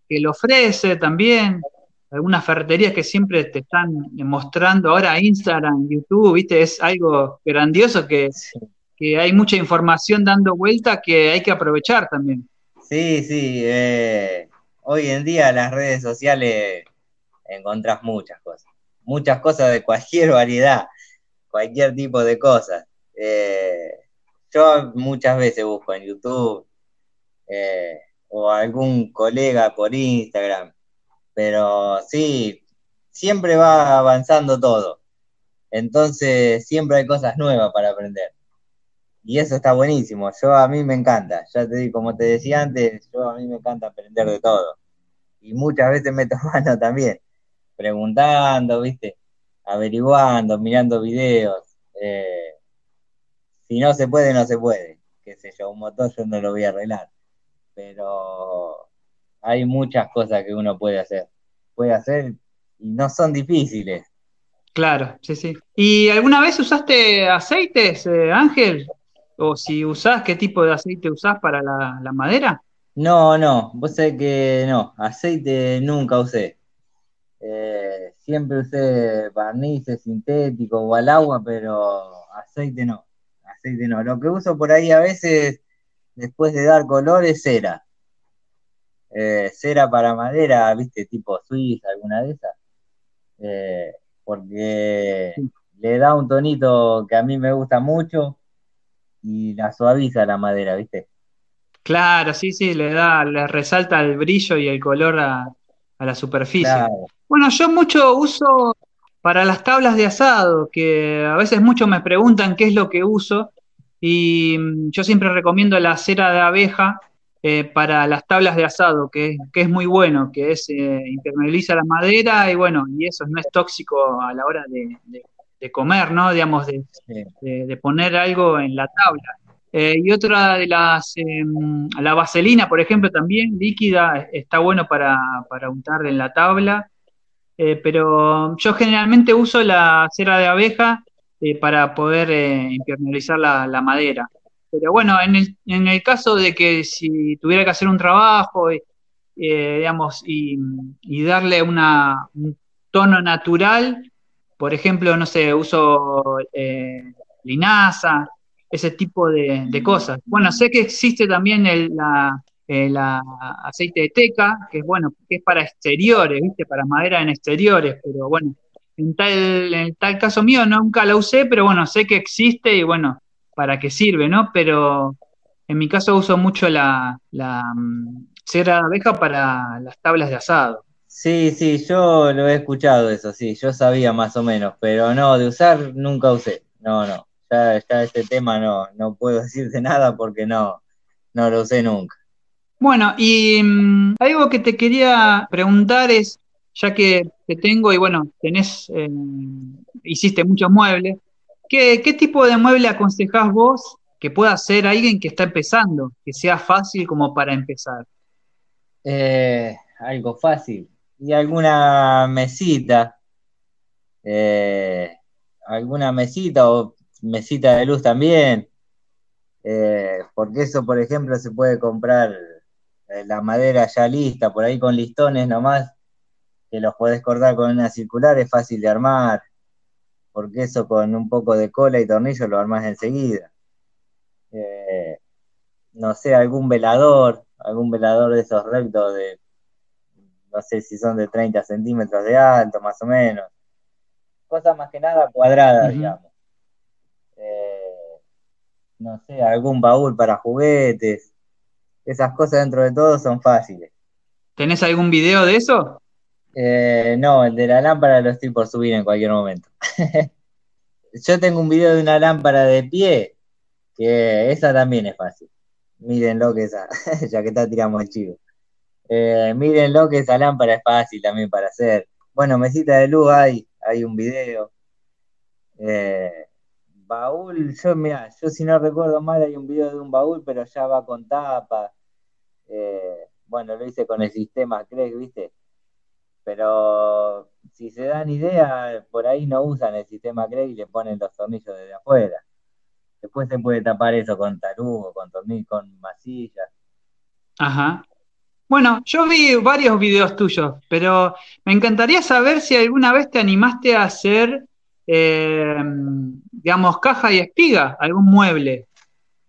lo ofrece también. Algunas ferreterías que siempre te están mostrando ahora Instagram, YouTube, ¿viste? Es algo grandioso que, hay mucha información dando vuelta que hay que aprovechar también. Sí, sí. Eh, hoy en día las redes sociales encontrás muchas cosas. Muchas cosas de cualquier (laughs) variedad, cualquier tipo de cosas. Eh, yo muchas veces busco en YouTube eh, o algún colega por Instagram, pero sí, siempre va avanzando todo. Entonces siempre hay cosas nuevas para aprender. Y eso está buenísimo. Yo a mí me encanta. Ya te digo, como te decía antes, yo a mí me encanta aprender de todo. Y muchas veces meto (laughs) mano también, preguntando, ¿viste? Averiguando, mirando videos. Eh, si no se puede, no se puede. Qué sé yo, un motor yo no lo voy a arreglar. Pero hay muchas cosas que uno puede hacer. Puede hacer y no son difíciles. Claro, sí, sí. ¿Y alguna vez usaste aceites, eh, Ángel? ¿O si usás, qué tipo de aceite usás para la, madera? No, no, vos sabés que no, aceite nunca usé. Eh, siempre usé barnices sintéticos o al agua, pero aceite no aceite no. Lo que uso por ahí a veces, después de dar color, es cera. Eh, cera para madera, viste, tipo suiza, alguna de esas. Eh, porque le da un tonito que a mí me gusta mucho y la suaviza la madera, viste. Claro, sí, sí, le da, le resalta el brillo y el color a, la superficie. Bueno, yo mucho uso para las tablas de asado, que a veces muchos me preguntan qué es lo que uso, y mm, yo siempre recomiendo la cera de abeja eh, para las tablas de asado, que, es muy bueno, que es eh, impermeabiliza la madera y bueno, y eso no es tóxico a la hora de, comer, ¿no? Digamos, de, poner algo en la tabla. Eh, y otra de las, em, la vaselina, por ejemplo, también líquida, está bueno para, para untar en la tabla. Eh, pero yo generalmente uso la cera de abeja eh, para poder eh, impermeabilizar la, madera. Pero bueno, en el, en el, caso de que si tuviera que hacer un trabajo, digamos, y, darle una, un tono natural, por ejemplo, no sé, uso linaza, ese tipo de, de, cosas. Bueno, sé que existe también el, la, el aceite de teca, que es bueno, que es para exteriores, ¿viste? Para madera en exteriores, pero bueno, en tal, en tal caso mío nunca la usé, pero bueno, sé que existe y bueno, para qué sirve, ¿no? Pero en mi caso uso mucho la, la mm, cera de abeja para las tablas de asado. Sí, sí, yo lo he escuchado eso, sí, yo sabía más o menos, pero no, de usar nunca usé, no, no, ya, ya este tema no, no puedo (laughs) decirte nada porque no, no lo usé nunca. Bueno, y mm, algo que te quería preguntar es, ya que te tengo y bueno, tenés, eh, hiciste muchos muebles, ¿qué, tipo de mueble aconsejás vos que pueda hacer alguien que está empezando, que sea fácil como para empezar? Eh, algo fácil. Y alguna mesita, eh, alguna mesita o mesita de luz también, porque eso, por ejemplo, se puede comprar eh, la madera ya lista, por ahí con listones nomás, que los podés cortar con una circular, es fácil de armar, porque eso con un poco de cola y tornillo lo armás enseguida. Eh, no sé, algún velador, algún velador de esos rectos de, no sé si son de 30 centímetros de alto, más o menos. Cosas más que nada cuadradas, digamos. No sé, algún baúl para juguetes esas cosas dentro de todo son fáciles. ¿Tenés algún video de eso? Eh, no, el de la lámpara lo estoy por subir en cualquier momento. (laughs) Yo tengo un video de una lámpara de pie que esa también es fácil. Mírenlo que esa, (laughs) ya que está tiramos el chivo. Eh, mírenlo que esa lámpara es fácil también para hacer. Bueno, mesita de luz hay, hay un video. Eh, baúl, yo mira, yo si no recuerdo mal hay un video de un baúl, pero ya va con tapa. Eh, bueno, lo hice con el sistema Craig, ¿viste? Pero si se dan idea, por ahí no usan el sistema Craig y le ponen los tornillos desde afuera. Después se puede tapar eso con tarugo, con tornillos, con masillas. Ajá. Bueno, yo vi varios videos tuyos, pero me encantaría saber si alguna vez te animaste a hacer, eh, digamos, caja y espiga, algún mueble.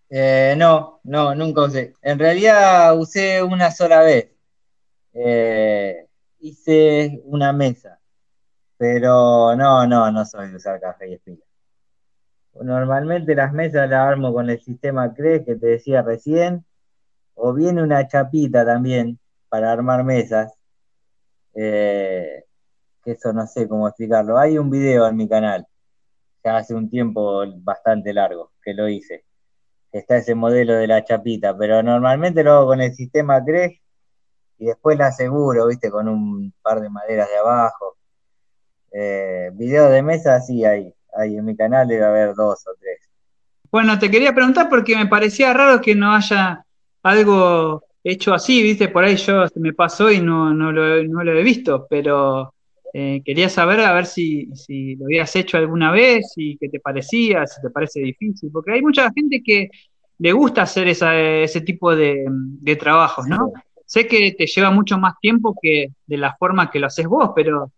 Eh, no, no, nunca usé. En realidad usé una sola vez. Eh, hice una mesa, pero no, no, no soy de usar caja y espiga. Normalmente las mesas las armo con el sistema CRES que te decía recién, o viene una chapita también para armar mesas, eso no sé cómo explicarlo. Hay un video en mi canal, ya hace un tiempo bastante largo que lo hice. Está ese modelo de la chapita, pero normalmente lo hago con el sistema CRES y después la aseguro, viste, con un par de maderas de abajo. Eh, video de mesa sí hay, hay en mi canal debe haber dos o tres. Bueno, te quería preguntar porque me parecía raro que no haya algo hecho así, viste, por ahí yo me pasó y no, no, lo, no lo he visto, pero eh, quería saber a ver si, si, lo habías hecho alguna vez y qué te parecía, si te parece difícil, porque hay mucha gente que le gusta hacer ese tipo de, de trabajos, ¿no? Sé que te lleva mucho más tiempo que de la forma que lo haces vos, pero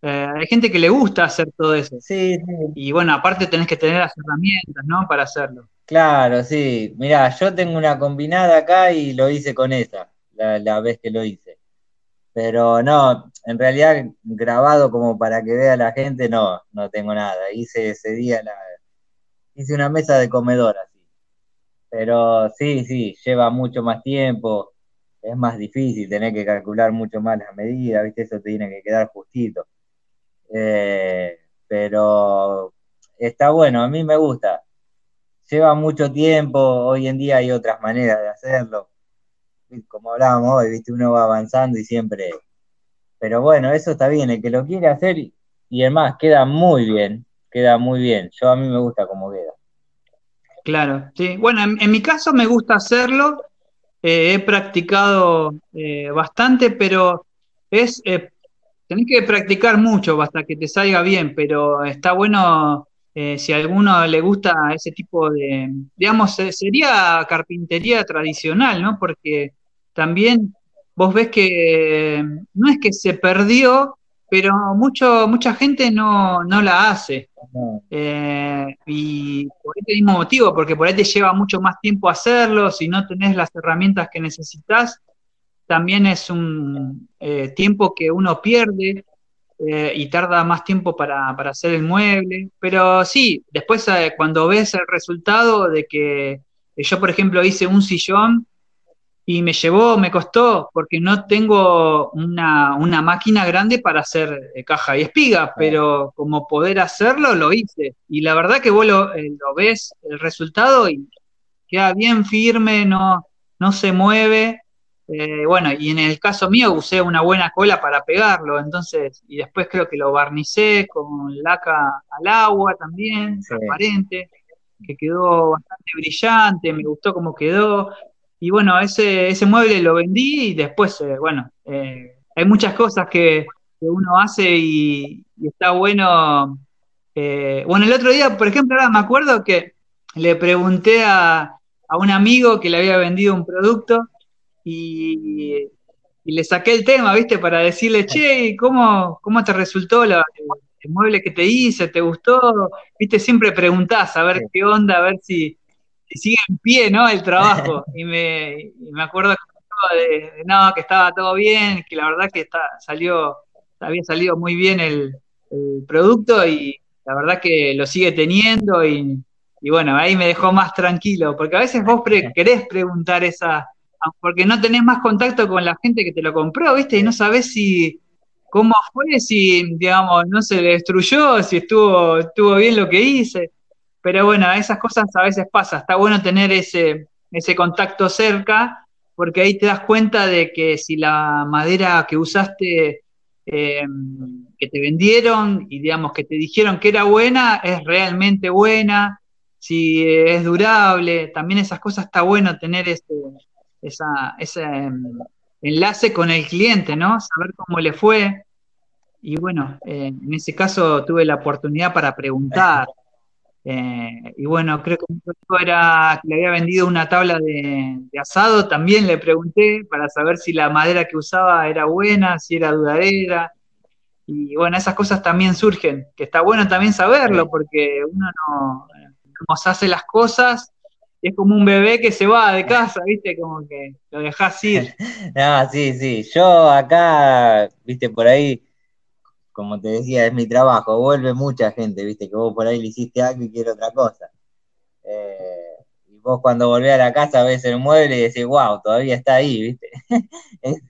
eh, hay gente que le gusta hacer todo eso. Sí, Y bueno, aparte tenés que tener las herramientas, ¿no? Para hacerlo. Claro, sí. Mirá, yo tengo una combinada acá y lo hice con esa, la, vez que lo hice. Pero no, en realidad grabado como para que vea la gente, no, no tengo nada. Hice ese día, la, hice una mesa de comedor así. Pero sí, sí, lleva mucho más tiempo es más difícil, tener que calcular mucho más las medidas, ¿viste? Eso tiene que quedar justito. Eh, pero está bueno, a mí me gusta. Lleva mucho tiempo, hoy en día hay otras maneras de hacerlo. Como hablábamos hoy, ¿viste? Uno va avanzando y siempre... Pero bueno, eso está bien, el que lo quiere hacer y además queda muy bien, queda muy bien. Yo a mí me gusta como queda. Claro, sí. Bueno, en mi caso me gusta hacerlo eh, he practicado eh, bastante, pero es, eh, tenés que practicar mucho hasta que te salga bien, pero está bueno si a alguno le gusta ese tipo de, digamos, sería carpintería tradicional, ¿no? Porque también vos ves que no es que se perdió, pero mucho, mucha gente no, no la hace. Eh, y por este mismo motivo, porque por ahí te lleva mucho más tiempo hacerlo, si no tenés las herramientas que necesitas, también es un eh, tiempo que uno pierde eh, y tarda más tiempo para, para, hacer el mueble. Pero sí, después cuando ves el resultado de que yo, por ejemplo, hice un sillón y me llevó, me costó, porque no tengo una, máquina grande para hacer eh, caja y espiga, pero como poder hacerlo, lo hice. Y la verdad que vos lo, eh, ves, el resultado, y queda bien firme, no, no se mueve. Eh, bueno, y en el caso mío usé una buena cola para pegarlo, entonces, y después creo que lo barnicé con laca al agua también, transparente, que quedó bastante brillante, me gustó cómo quedó. Y bueno, ese, ese mueble lo vendí y después, eh, bueno, eh, hay muchas cosas que, uno hace y, está bueno. Eh, bueno, el otro día, por ejemplo, ahora me acuerdo que le pregunté a, un amigo que le había vendido un producto y, le saqué el tema, ¿viste? Para decirle, che, ¿cómo, cómo te resultó el mueble que te hice? ¿Te gustó? ¿Viste? Siempre preguntás a ver qué onda, a ver si, sigue en pie, ¿no? El trabajo. (laughs) Y me, me acuerdo de, no, que estaba todo bien, que la verdad que está, salió, había salido muy bien el, producto y la verdad que lo sigue teniendo y, bueno, ahí me dejó más tranquilo, porque a veces vos querés preguntar esa, porque no tenés más contacto con la gente que te lo compró, ¿viste? Y no sabés si, cómo fue, si, digamos, no se le destruyó, si estuvo, estuvo bien lo que hice. Pero bueno, esas cosas a veces pasa. Está bueno tener ese, ese contacto cerca, porque ahí te das cuenta de que si la madera que usaste, eh, que te vendieron y digamos que te dijeron que era buena, es realmente buena, si es durable, también esas cosas está bueno tener ese, ese em, enlace con el cliente, ¿no? Saber cómo le fue. Y bueno, eh, en ese caso tuve la oportunidad para preguntar. Eh, y bueno, creo que era que le había vendido una tabla de, asado, también le pregunté para saber si la madera que usaba era buena, si era duradera. Y bueno, esas cosas también surgen, que está bueno también saberlo, porque uno no, como se hace las cosas, es como un bebé que se va de casa, ¿viste? Como que lo dejas ir. (laughs) no, sí, sí. Yo acá, viste, por ahí como te decía, es mi trabajo, vuelve mucha gente, viste, que vos por ahí le hiciste algo y quiere otra cosa. Eh, y vos cuando volvés a la casa ves el mueble y decís, wow, todavía está ahí, viste. (laughs)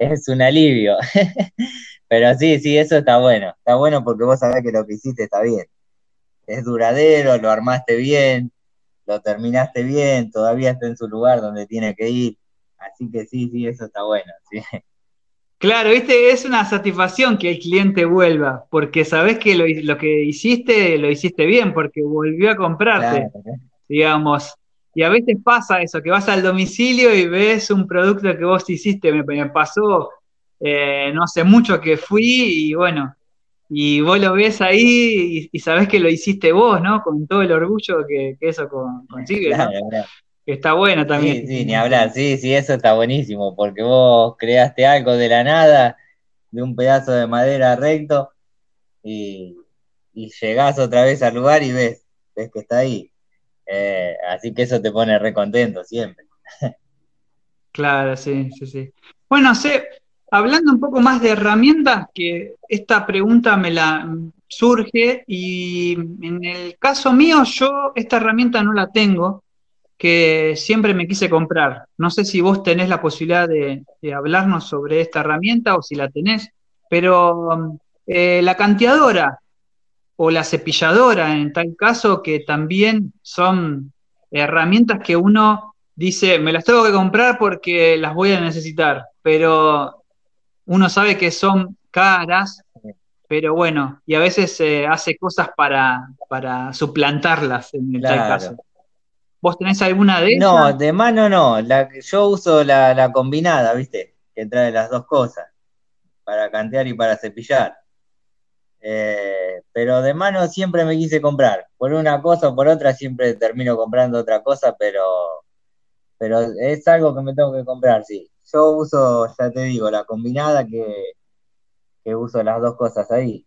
es, un alivio. (laughs) Pero sí, sí, eso está bueno. Está bueno porque vos sabés que lo que hiciste está bien. Es duradero, lo armaste bien, lo terminaste bien, todavía está en su lugar donde tiene que ir. Así que sí, sí, eso está bueno. ¿sí? (laughs) Claro, viste, es una satisfacción que el cliente vuelva, porque sabes que lo, que hiciste, lo hiciste bien, porque volvió a comprarte, digamos. Y a veces pasa eso, que vas al domicilio y ves un producto que vos hiciste, me, pasó eh, no hace mucho que fui y bueno, y vos lo ves ahí y, sabés que lo hiciste vos, ¿no? Con todo el orgullo que, eso consigue. ¿no? Está bueno también. Sí, sí, ni hablar, sí, sí, eso está buenísimo, porque vos creaste algo de la nada, de un pedazo de madera recto, y, llegás otra vez al lugar y ves, ves que está ahí. Eh, así que eso te pone recontento siempre. Claro, sí, sí, sí. Bueno, sé, hablando un poco más de herramientas, que esta pregunta me la surge y en el caso mío yo esta herramienta no la tengo, que siempre me quise comprar. No sé si vos tenés la posibilidad de, hablarnos sobre esta herramienta o si la tenés, pero eh, la canteadora o la cepilladora en tal caso que también son herramientas que uno dice, me las tengo que comprar porque las voy a necesitar, pero uno sabe que son caras, pero bueno, y a veces se hace cosas para, para suplantarlas en tal caso. ¿Vos tenés alguna de ellas? No, de mano no. La, yo uso la, combinada, ¿viste? Que trae las dos cosas, para cantear y para cepillar. Eh, pero de mano siempre me quise comprar. Por una cosa o por otra siempre termino comprando otra cosa, pero, pero es algo que me tengo que comprar, sí. Yo uso, ya te digo, la combinada que, que uso las dos cosas ahí.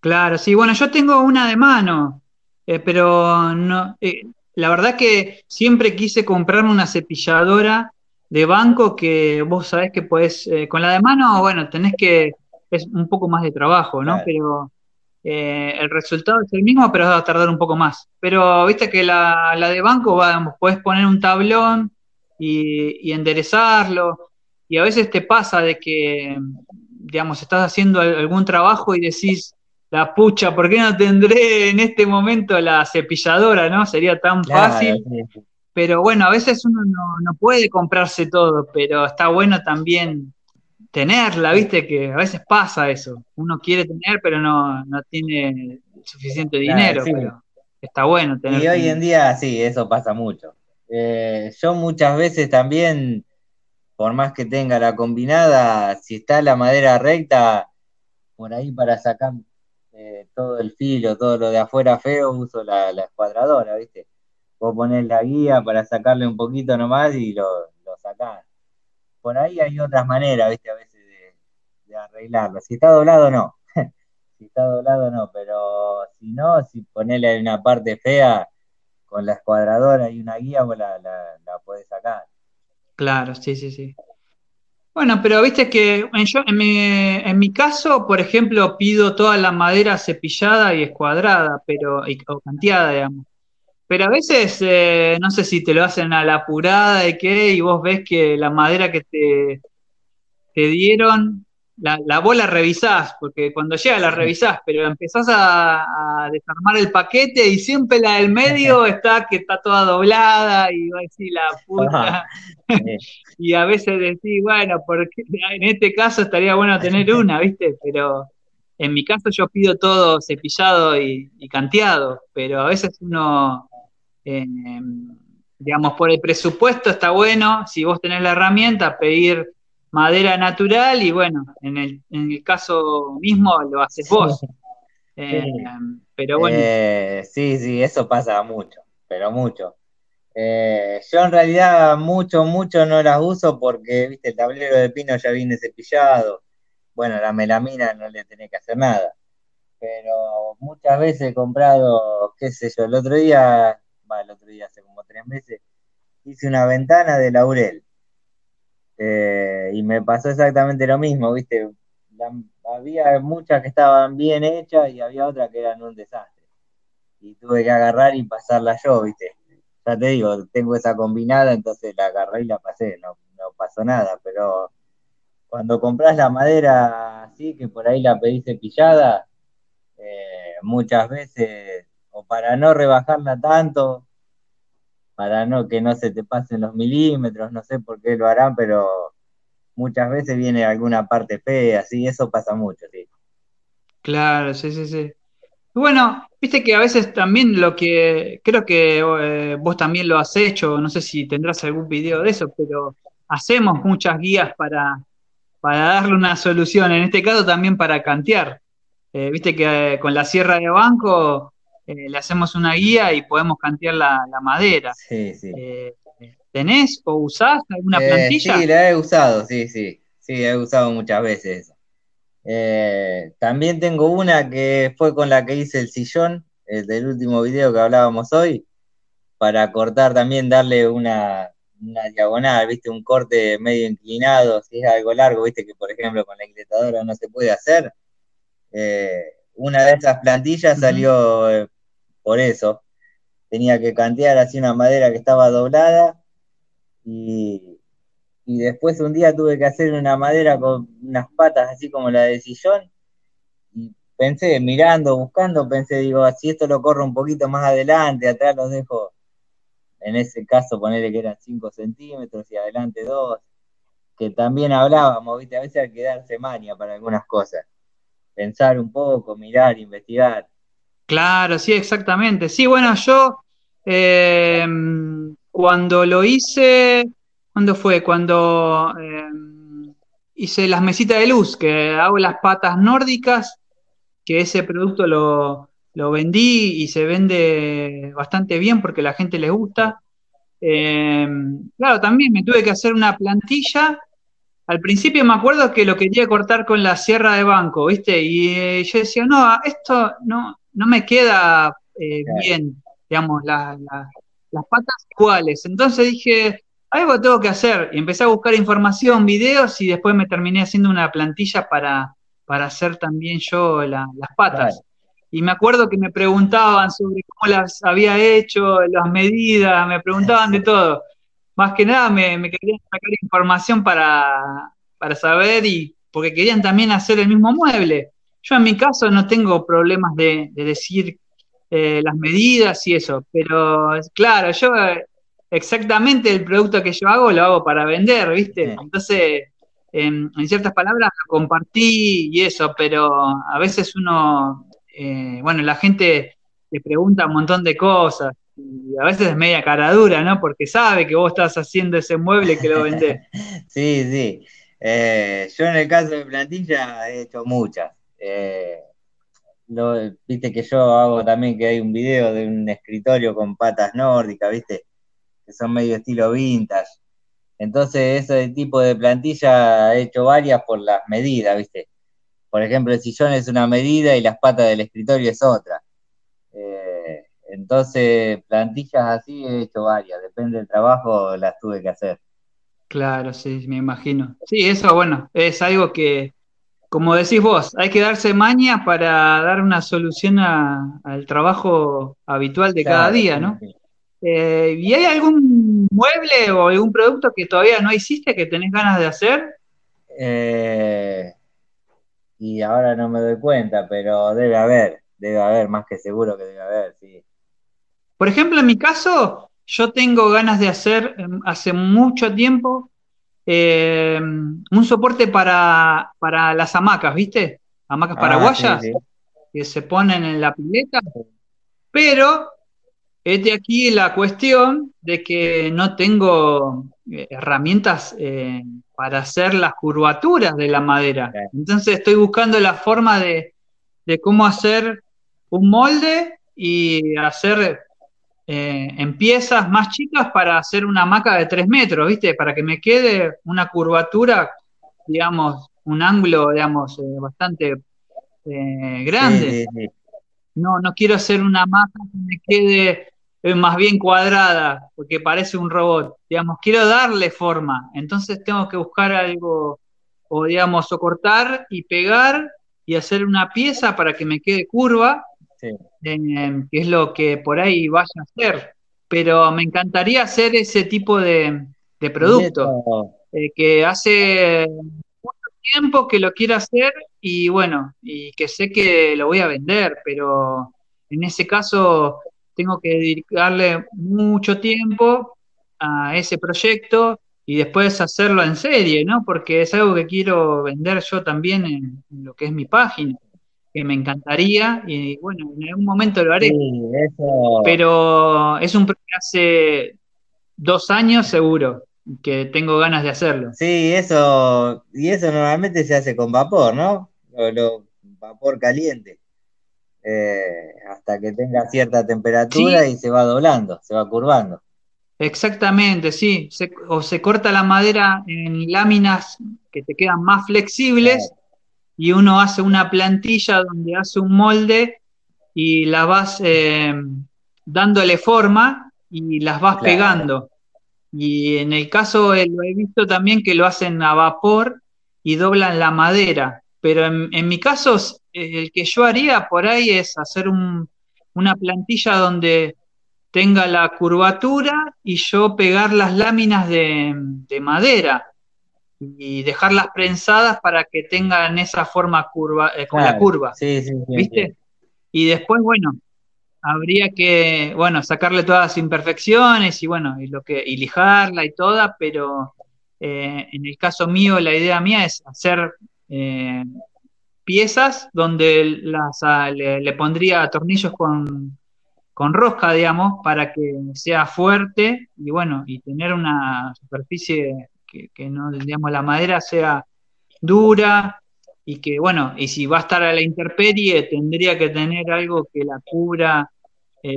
Claro, sí, bueno, yo tengo una de mano, eh, pero no, eh, la verdad que siempre quise comprarme una cepilladora de banco que vos sabés que podés, eh, con la de mano, bueno, tenés que, es un poco más de trabajo, ¿no? Pero eh, el resultado es el mismo, pero va a tardar un poco más. Pero viste que la, de banco, vamos, podés poner un tablón y, y enderezarlo, y a veces te pasa de que, digamos, estás haciendo algún trabajo y decís, la pucha, ¿por qué no tendré en este momento la cepilladora, no? Sería tan fácil. Pero bueno, a veces uno no, puede comprarse todo, pero está bueno también tenerla, viste que a veces pasa eso. Uno quiere tener, pero no, tiene suficiente dinero, pero está bueno tener. Y hoy en día sí, eso pasa mucho. Eh, yo muchas veces también, por más que tenga la combinada, si está la madera recta, por ahí para sacar eh, todo el filo, todo lo de afuera feo, uso la, la escuadradora, ¿viste? Vos ponés la guía para sacarle un poquito nomás y lo, lo sacás. Por ahí hay otras maneras, ¿viste? A veces de, arreglarlo. Si está doblado, no. (laughs) si está doblado, no. Pero si no, si ponele una parte fea con la escuadradora y una guía, vos la, la, la podés sacar. Claro, sí, sí, sí. Bueno, pero viste que en, mi, caso, por ejemplo, pido toda la madera cepillada y escuadrada, pero, o canteada, digamos. Pero a veces, eh, no sé si te lo hacen a la apurada y qué, y vos ves que la madera que te, te dieron la, la, vos la revisás, porque cuando llega la revisás, pero empezás a, desarmar el paquete y siempre la del medio está que está toda doblada y va a decir la puta. Y a veces decís, bueno, porque (laughs) en este caso estaría bueno tener (laughs) una, ¿viste? Pero en mi caso yo pido todo cepillado y, canteado, pero a veces uno, eh, digamos, por el presupuesto está bueno, si vos tenés la herramienta, pedir madera natural y bueno, en el, en el caso mismo lo haces vos. Eh, pero bueno. Eh, sí, sí, eso pasa mucho, pero mucho. Eh, yo en realidad mucho, mucho no las uso porque, viste, el tablero de pino ya viene cepillado. Bueno, la melamina no le tenés que hacer nada. Pero muchas veces he comprado, qué sé yo, el otro día, va, el otro día hace como tres meses, hice una ventana de laurel eh, y me pasó exactamente lo mismo, ¿viste? había muchas que estaban bien hechas y había otras que eran un desastre. Y tuve que agarrar y pasarla yo, ¿viste? Ya te digo, tengo esa combinada, entonces la agarré y la pasé, no, no pasó nada, pero cuando compras la madera así, que por ahí la pedís cepillada, eh, muchas veces, o para no rebajarla tanto, para no que no se te pasen los milímetros, no sé por qué lo harán, pero muchas veces viene alguna parte fea, así, eso pasa mucho, sí. Claro, sí, sí, sí. Bueno, viste que a veces también lo que, creo que eh, vos también lo has hecho, no sé si tendrás algún video de eso, pero hacemos muchas guías para, para darle una solución, en este caso también para cantear. Eh, viste que eh, con la sierra de banco le hacemos una guía y podemos cantear la, madera. Sí, sí. ¿Tenés o usás alguna plantilla? Sí, la he usado, sí, sí. Sí, he usado muchas veces también tengo una que fue con la que hice el sillón, el del último video que hablábamos hoy, para cortar también, darle una, diagonal, viste, un corte medio inclinado, si es algo largo, viste, que por ejemplo con la incretadora no se puede hacer. una de esas plantillas salió por eso. Tenía que cantear así una madera que estaba doblada y, después un día tuve que hacer una madera con unas patas así como la de sillón y pensé, mirando, buscando, pensé, digo, si esto lo corro un poquito más adelante, atrás los dejo, en ese caso ponerle que eran 5 centímetros y adelante 2, que también hablábamos, viste, a veces hay que darse maña para algunas cosas, pensar un poco, mirar, investigar. Claro, sí, exactamente. Sí, bueno, yo eh, cuando lo hice, ¿cuándo fue? Cuando eh, hice las mesitas de luz, que hago las patas nórdicas, que ese producto lo, vendí y se vende bastante bien porque a la gente le gusta. Eh, claro, también me tuve que hacer una plantilla. Al principio me acuerdo que lo quería cortar con la sierra de banco, ¿viste? Y yo decía, no, esto no, no me queda eh, bien, digamos, las patas iguales. Entonces dije, algo tengo que hacer. Y empecé a buscar información, videos, y después me terminé haciendo una plantilla para, para hacer también yo las patas. Y me acuerdo que me preguntaban sobre cómo las había hecho, las medidas, me preguntaban de todo. Más que nada me, querían sacar información para, para saber y porque querían también hacer el mismo mueble. Yo en mi caso no tengo problemas de, decir eh, las medidas y eso, pero claro, yo eh, exactamente el producto que yo hago lo hago para vender, ¿viste? Entonces, en ciertas palabras lo compartí y eso, pero a veces uno, eh, bueno, la gente te pregunta un montón de cosas y a veces es media cara dura, ¿no? Porque sabe que vos estás haciendo ese mueble que lo vendés. (laughs) sí, sí. yo en el caso de plantilla he hecho muchas. Eh, viste que yo hago también que hay un video de un escritorio con patas nórdicas, viste, que son medio estilo vintage. Entonces, ese tipo de plantilla he hecho varias por las medidas, viste. Por ejemplo, el sillón es una medida y las patas del escritorio es otra. Eh, entonces, plantillas así he hecho varias, depende del trabajo, las tuve que hacer. Claro, sí, me imagino. Sí, eso, bueno, es algo que, como decís vos, hay que darse maña para dar una solución al trabajo habitual de cada día, ¿no? Eh, ¿Y hay algún mueble o algún producto que todavía no hiciste que tenés ganas de hacer? Eh, y ahora no me doy cuenta, pero debe haber, debe haber, más que seguro que debe haber, sí. Por ejemplo, en mi caso, yo tengo ganas de hacer em, hace mucho tiempo eh, un soporte para, las hamacas, ¿viste? Hamacas ah, paraguayas que se ponen en la pileta, pero es de aquí la cuestión de que no tengo eh, herramientas eh, para hacer las curvaturas de la madera. Entonces estoy buscando la forma de, cómo hacer un molde y hacer eh, en piezas más chicas para hacer una hamaca de 3 metros, ¿viste? Para que me quede una curvatura, digamos, un ángulo, digamos, bastante grande. No, no quiero hacer una hamaca que me quede más bien cuadrada, porque parece un robot. Digamos, quiero darle forma, entonces tengo que buscar algo, o digamos, o cortar y pegar y hacer una pieza para que me quede curva, que es lo que por ahí vaya a hacer. Pero me encantaría hacer ese tipo de, producto, eh, que hace mucho tiempo que lo quiero hacer y bueno, y que sé que lo voy a vender, pero en ese caso tengo que dedicarle mucho tiempo a ese proyecto y después hacerlo en serie, ¿no? Porque es algo que quiero vender yo también en, lo que es mi página, que me encantaría y bueno, en algún momento lo haré. Pero es un proyecto que hace dos años seguro que tengo ganas de hacerlo. Sí, eso, y eso normalmente se hace con vapor, ¿no? lo vapor caliente. Eh, hasta que tenga cierta temperatura y se va doblando, se va curvando. Exactamente, sí. o se corta la madera en láminas que te quedan más flexibles y uno hace una plantilla donde hace un molde y la vas eh, dándole forma y las vas pegando. Y en el caso, eh, lo he visto también que lo hacen a vapor y doblan la madera. Pero en mi caso, el que yo haría por ahí es hacer una plantilla donde tenga la curvatura y yo pegar las láminas de, madera y dejarlas prensadas para que tengan esa forma curva, eh, con la curva. Sí, sí, ¿Viste? Y después, bueno, habría que, bueno, sacarle todas las imperfecciones y bueno, y lo que, y lijarla y toda, pero eh, en el caso mío, la idea mía es hacer eh, piezas donde las, ah, le, pondría tornillos con, rosca, digamos, para que sea fuerte y bueno, y tener una superficie que, no, digamos, la madera sea dura y que bueno, y si va a estar a la intemperie, tendría que tener algo que la cubra eh,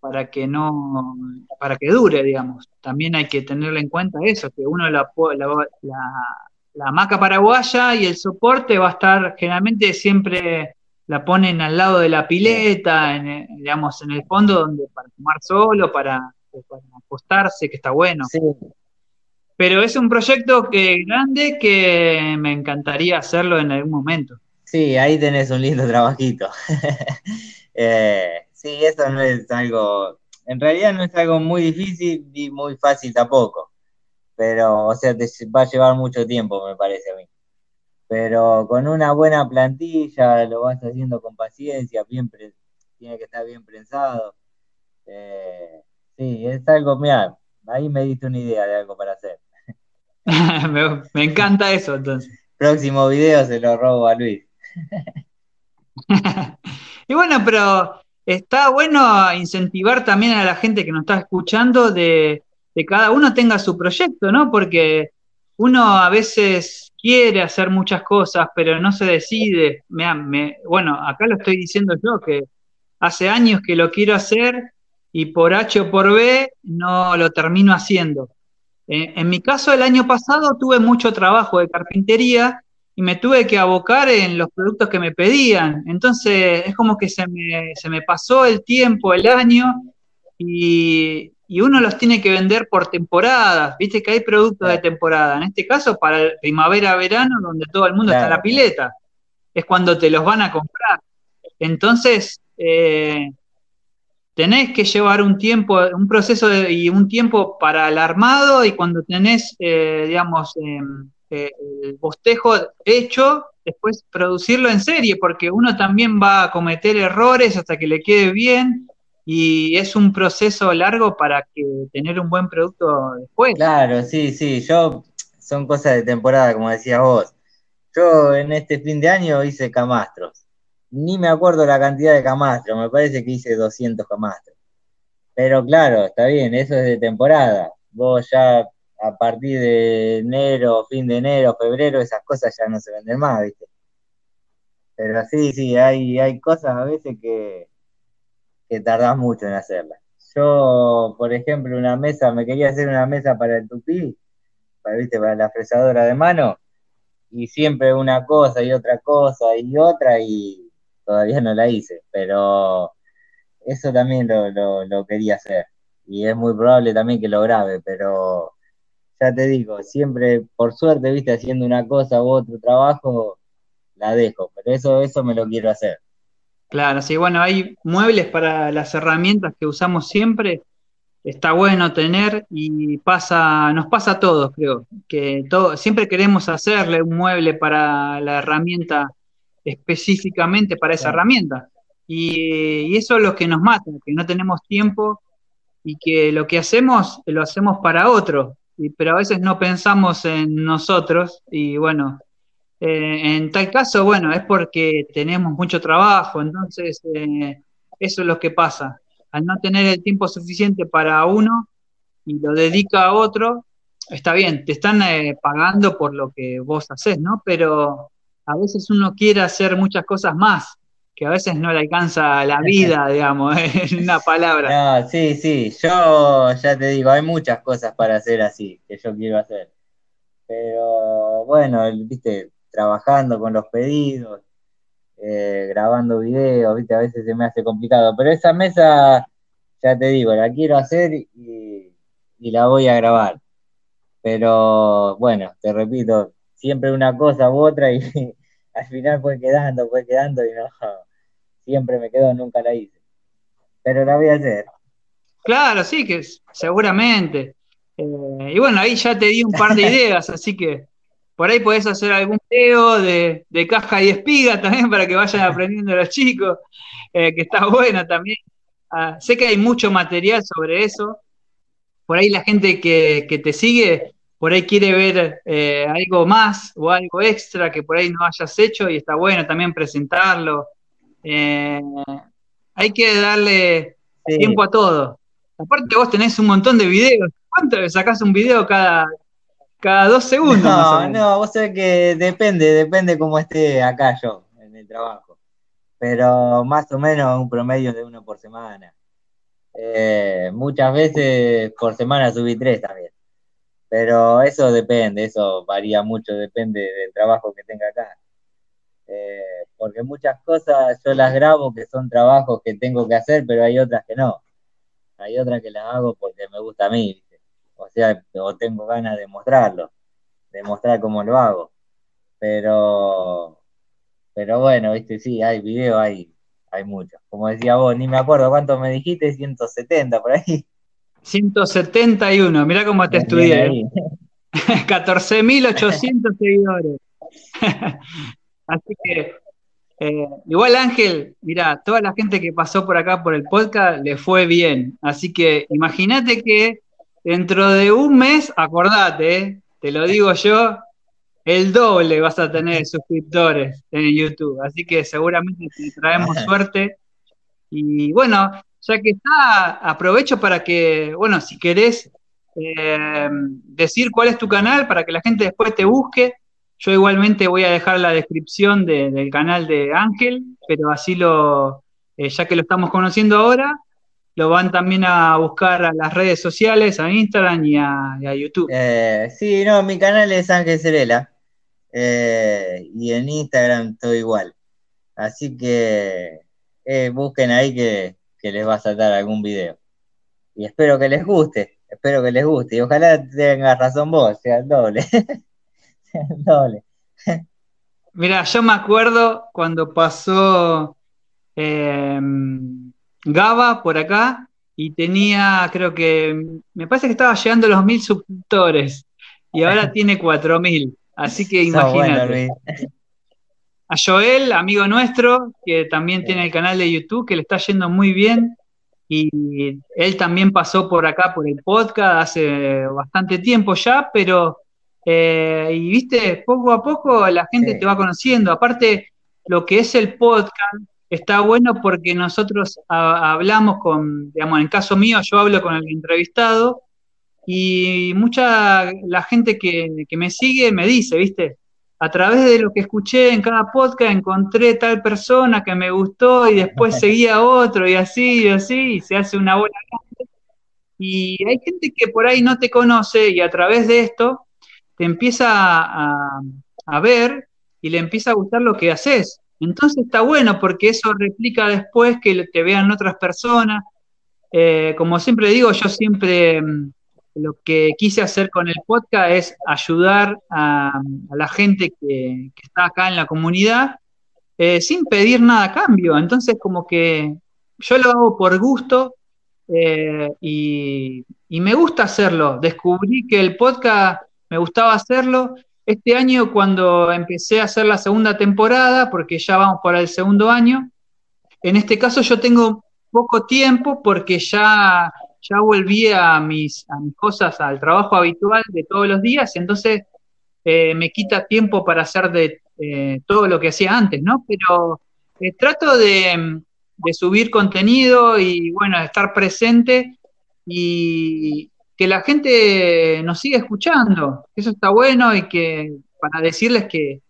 para que no, para que dure, digamos. También hay que tenerle en cuenta eso, que uno la, la la hamaca paraguaya y el soporte va a estar, generalmente siempre la ponen al lado de la pileta, en, digamos, en el fondo, donde para tomar solo, para, acostarse, que está bueno. Pero es un proyecto que grande que me encantaría hacerlo en algún momento. Sí, ahí tenés un lindo trabajito. (laughs) Eh, sí, eso no es algo, en realidad no es algo muy difícil ni muy fácil tampoco pero, o sea, te va a llevar mucho tiempo, me parece a mí. Pero con una buena plantilla, lo vas haciendo con paciencia, bien tiene que estar bien prensado. Eh, sí, es algo, mira, ahí me diste una idea de algo para hacer. (laughs) me, encanta eso, entonces. Próximo video se lo robo a Luis. (laughs) y bueno, pero está bueno incentivar también a la gente que nos está escuchando de que cada uno tenga su proyecto, ¿no? Porque uno a veces quiere hacer muchas cosas, pero no se decide. Me, bueno, acá lo estoy diciendo yo, que hace años que lo quiero hacer y por H o por B no lo termino haciendo. Eh, en mi caso, el año pasado tuve mucho trabajo de carpintería y me tuve que abocar en los productos que me pedían. Entonces, es como que se me, se me pasó el tiempo, el año, y, y uno los tiene que vender por temporadas. Viste que hay productos de temporada. En este caso, para primavera-verano, donde todo el mundo está en la pileta. Es cuando te los van a comprar. Entonces, eh, tenés que llevar un tiempo, un proceso y un tiempo para el armado y cuando tenés, eh, digamos, em, eh, el bostejo hecho, después producirlo en serie, porque uno también va a cometer errores hasta que le quede bien y es un proceso largo para que tener un buen producto después. Claro, sí, sí, yo son cosas de temporada, como decías vos. Yo en este fin de año hice camastros. Ni me acuerdo la cantidad de camastros, me parece que hice 200 camastros. Pero claro, está bien, eso es de temporada. Vos ya a partir de enero, fin de enero, febrero, esas cosas ya no se venden más, ¿viste? Pero sí, sí, hay, hay cosas a veces que, que tardás mucho en hacerlas. Yo, por ejemplo, una mesa, me quería hacer una mesa para el tupí, para, ¿viste? para la fresadora de mano, y siempre una cosa y otra cosa y otra, y todavía no la hice, pero eso también lo, lo quería hacer. Y es muy probable también que lo grabe, pero ya te digo, siempre, por suerte, viste, haciendo una cosa u otro trabajo, la dejo, pero eso, eso me lo quiero hacer. Claro, sí, bueno, hay muebles para las herramientas que usamos siempre, está bueno tener y pasa, nos pasa a todos, creo, que todo, siempre queremos hacerle un mueble para la herramienta específicamente para esa herramienta. Y, y, eso es lo que nos mata, que no tenemos tiempo y que lo que hacemos lo hacemos para otro, pero a veces no pensamos en nosotros y bueno, eh, en tal caso, bueno, es porque tenemos mucho trabajo, entonces eh, eso es lo que pasa. Al no tener el tiempo suficiente para uno y lo dedica a otro, está bien, te están eh, pagando por lo que vos haces, ¿no? Pero a veces uno quiere hacer muchas cosas más que a veces no le alcanza la (laughs) vida, digamos, (laughs) en una palabra. No, sí, sí, yo ya te digo, hay muchas cosas para hacer así, que yo quiero hacer. Pero bueno, viste, trabajando con los pedidos, eh, grabando videos, viste, a veces se me hace complicado. Pero esa mesa, ya te digo, la quiero hacer y, y la voy a grabar. Pero bueno, te repito, siempre una cosa u otra y (laughs) al final fue quedando, fue quedando y no, siempre me quedo, nunca la hice. Pero la voy a hacer. Claro, sí, que seguramente. Eh, y bueno, ahí ya te di un par de (laughs) ideas, así que por ahí podés hacer algún video de, caja y espiga también para que vayan (laughs) aprendiendo los chicos, eh, que está bueno también. Ah, sé que hay mucho material sobre eso. Por ahí la gente que, te sigue, por ahí quiere ver eh, algo más o algo extra que por ahí no hayas hecho y está bueno también presentarlo. Eh, hay que darle tiempo a todo. Aparte vos tenés un montón de videos. ¿Cuánto sacás un video cada, cada dos segundos? No, no, vos sabés que depende, depende cómo esté acá yo en el trabajo. Pero más o menos un promedio de uno por semana. Eh, muchas veces por semana subí tres también. Pero eso depende, eso varía mucho, depende del trabajo que tenga acá. Eh, porque muchas cosas yo las grabo que son trabajos que tengo que hacer, pero hay otras que no. Hay otras que las hago porque me gusta a mí, o sea, o tengo ganas de mostrarlo, de mostrar cómo lo hago. Pero, pero bueno, viste, sí, hay videos, hay, hay muchos. Como decía vos, ni me acuerdo cuánto me dijiste, 170 por ahí. 171, mirá cómo te estudié. 14.800 (laughs) seguidores. (laughs) Así que, eh, igual Ángel, mira, toda la gente que pasó por acá por el podcast le fue bien. Así que imagínate que dentro de un mes, acordate, eh, te lo digo yo, el doble vas a tener (laughs) suscriptores en YouTube. Así que seguramente te traemos (laughs) suerte. Y bueno, ya que está, aprovecho para que, bueno, si querés eh, decir cuál es tu canal para que la gente después te busque yo igualmente voy a dejar la descripción del canal de Ángel, pero así lo, eh, ya que lo estamos conociendo ahora, lo van también a buscar a las redes sociales, a Instagram y a, YouTube. Eh, sí, no, mi canal es Ángel Cerela. Eh, y en Instagram todo igual. Así que busquen ahí que, que les va a saltar algún video. Y espero que les guste, espero que les guste. Y ojalá tengas razón vos, sea el doble. (laughs) doble. Mira, yo me acuerdo cuando pasó eh, Gaba por acá y tenía, creo que, me parece que estaba llegando a los mil suscriptores y ahora (laughs) tiene cuatro mil. Así que imagínate. a Joel, amigo nuestro, que también tiene el canal de YouTube, que le está yendo muy bien. Y él también pasó por acá, por el podcast, hace bastante tiempo ya, pero, eh, y viste, poco a poco la gente te va conociendo. Aparte, lo que es el podcast está bueno porque nosotros hablamos con, digamos, en el caso mío, yo hablo con el entrevistado y mucha la gente que, me sigue me dice, viste, a través de lo que escuché en cada podcast encontré tal persona que me gustó y después (laughs) seguía otro y así y así y se hace una bola grande. Y hay gente que por ahí no te conoce y a través de esto te empieza a, a ver y le empieza a gustar lo que haces. Entonces está bueno porque eso replica después que te vean otras personas. Eh, como siempre digo, yo siempre mm, lo que quise hacer con el podcast es ayudar a, la gente que, está acá en la comunidad eh, sin pedir nada a cambio. Entonces, como que yo lo hago por gusto eh, y, y, me gusta hacerlo. Descubrí que el podcast me gustaba hacerlo. Este año, cuando empecé a hacer la segunda temporada, porque ya vamos para el segundo año, en este caso yo tengo poco tiempo porque ya ya volví a mis, cosas, al trabajo habitual de todos los días, entonces eh, me quita tiempo para hacer de eh, todo lo que hacía antes, ¿no? Pero eh, trato de, subir contenido y, bueno, estar presente y que la gente nos siga escuchando. Eso está bueno y que para decirles que,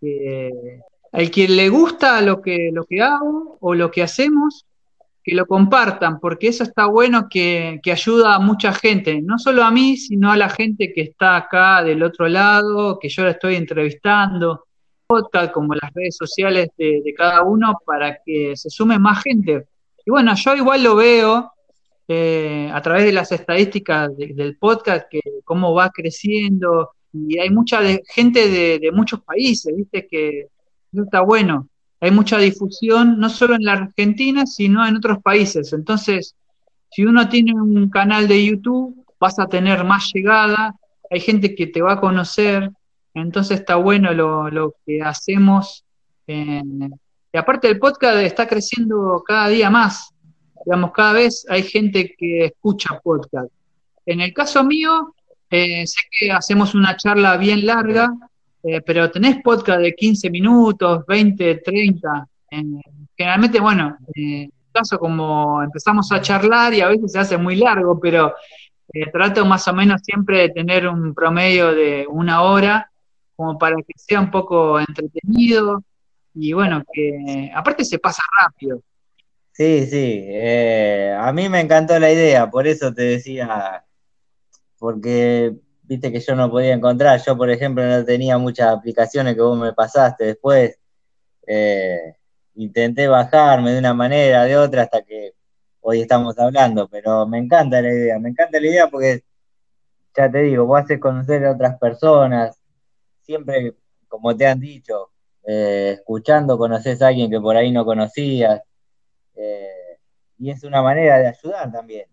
que al que le gusta lo que, lo que hago o lo que hacemos, que lo compartan, porque eso está bueno que, ayuda a mucha gente, no solo a mí, sino a la gente que está acá del otro lado, que yo la estoy entrevistando, como las redes sociales de, cada uno, para que se sume más gente. Y bueno, yo igual lo veo eh, a través de las estadísticas del podcast, que cómo va creciendo, y hay mucha gente de, de muchos países, viste, que está bueno hay mucha difusión, no solo en la Argentina, sino en otros países. Entonces, si uno tiene un canal de YouTube, vas a tener más llegada, hay gente que te va a conocer, entonces está bueno lo, que hacemos. y aparte el podcast está creciendo cada día más, digamos, cada vez hay gente que escucha podcast. En el caso mío, eh, sé que hacemos una charla bien larga, eh, pero tenés podcast de 15 minutos, 20, 30. generalmente, bueno, en el caso como empezamos a charlar y a veces se hace muy largo, pero eh, trato más o menos siempre de tener un promedio de una hora, como para que sea un poco entretenido y bueno, que aparte se pasa rápido. Sí, sí, eh, a mí me encantó la idea, por eso te decía, porque viste que yo no podía encontrar. Yo, por ejemplo, no tenía muchas aplicaciones que vos me pasaste después. Eh, intenté bajarme de una manera, de otra, hasta que hoy estamos hablando, pero me encanta la idea, me encanta la idea porque, ya te digo, vos haces conocer a otras personas, siempre, como te han dicho, eh, escuchando conoces a alguien que por ahí no conocías, eh, y es una manera de ayudar también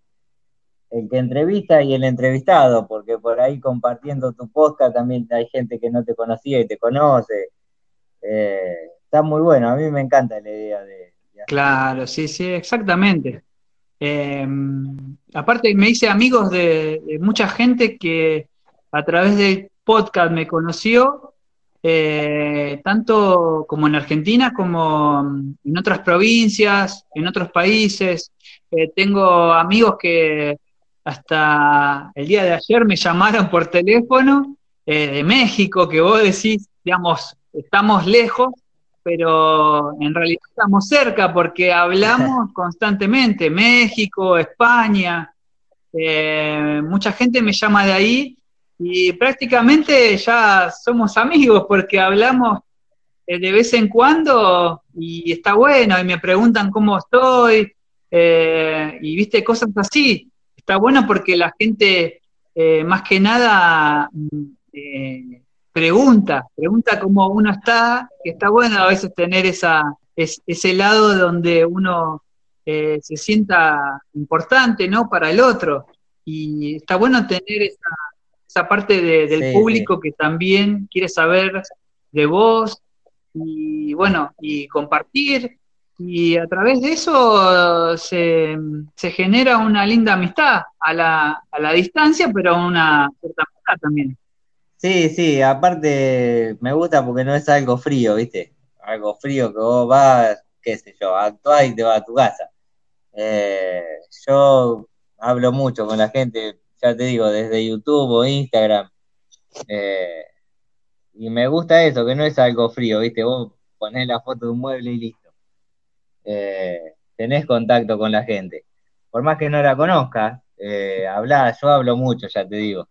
el que entrevista y el entrevistado, porque por ahí compartiendo tu podcast también hay gente que no te conocía y te conoce. Eh, está muy bueno, a mí me encanta la idea de... claro, sí, sí, exactamente. Eh, aparte me hice amigos de, mucha gente que a través del podcast me conoció, eh, tanto como en Argentina como en otras provincias, en otros países. tengo amigos que hasta el día de ayer me llamaron por teléfono eh, de México, que vos decís, digamos, estamos lejos, pero en realidad estamos cerca porque hablamos (laughs) constantemente, México, España, eh, mucha gente me llama de ahí y prácticamente ya somos amigos porque hablamos eh, de vez en cuando y está bueno y me preguntan cómo estoy y viste cosas así está bueno porque la gente, eh, más que nada, mm, eh, pregunta, pregunta cómo uno está, que está bueno a veces tener esa, ese lado donde uno eh, se sienta importante, ¿no? Para el otro. Y está bueno tener esa, esa parte del público que también quiere saber de vos y bueno, y compartir. Y a través de eso se, genera una linda amistad a la, a la distancia, pero una cierta amistad también. Sí, sí, aparte me gusta porque no es algo frío, ¿viste? Algo frío que vos vas, qué sé yo, actuás y te vas a tu casa. Eh, yo hablo mucho con la gente, ya te digo, desde YouTube o Instagram. Eh, y me gusta eso, que no es algo frío, ¿viste? Vos ponés la foto de un mueble y listo. Eh, tenés contacto con la gente. Por más que no la conozcas, eh, yo hablo mucho, ya te digo.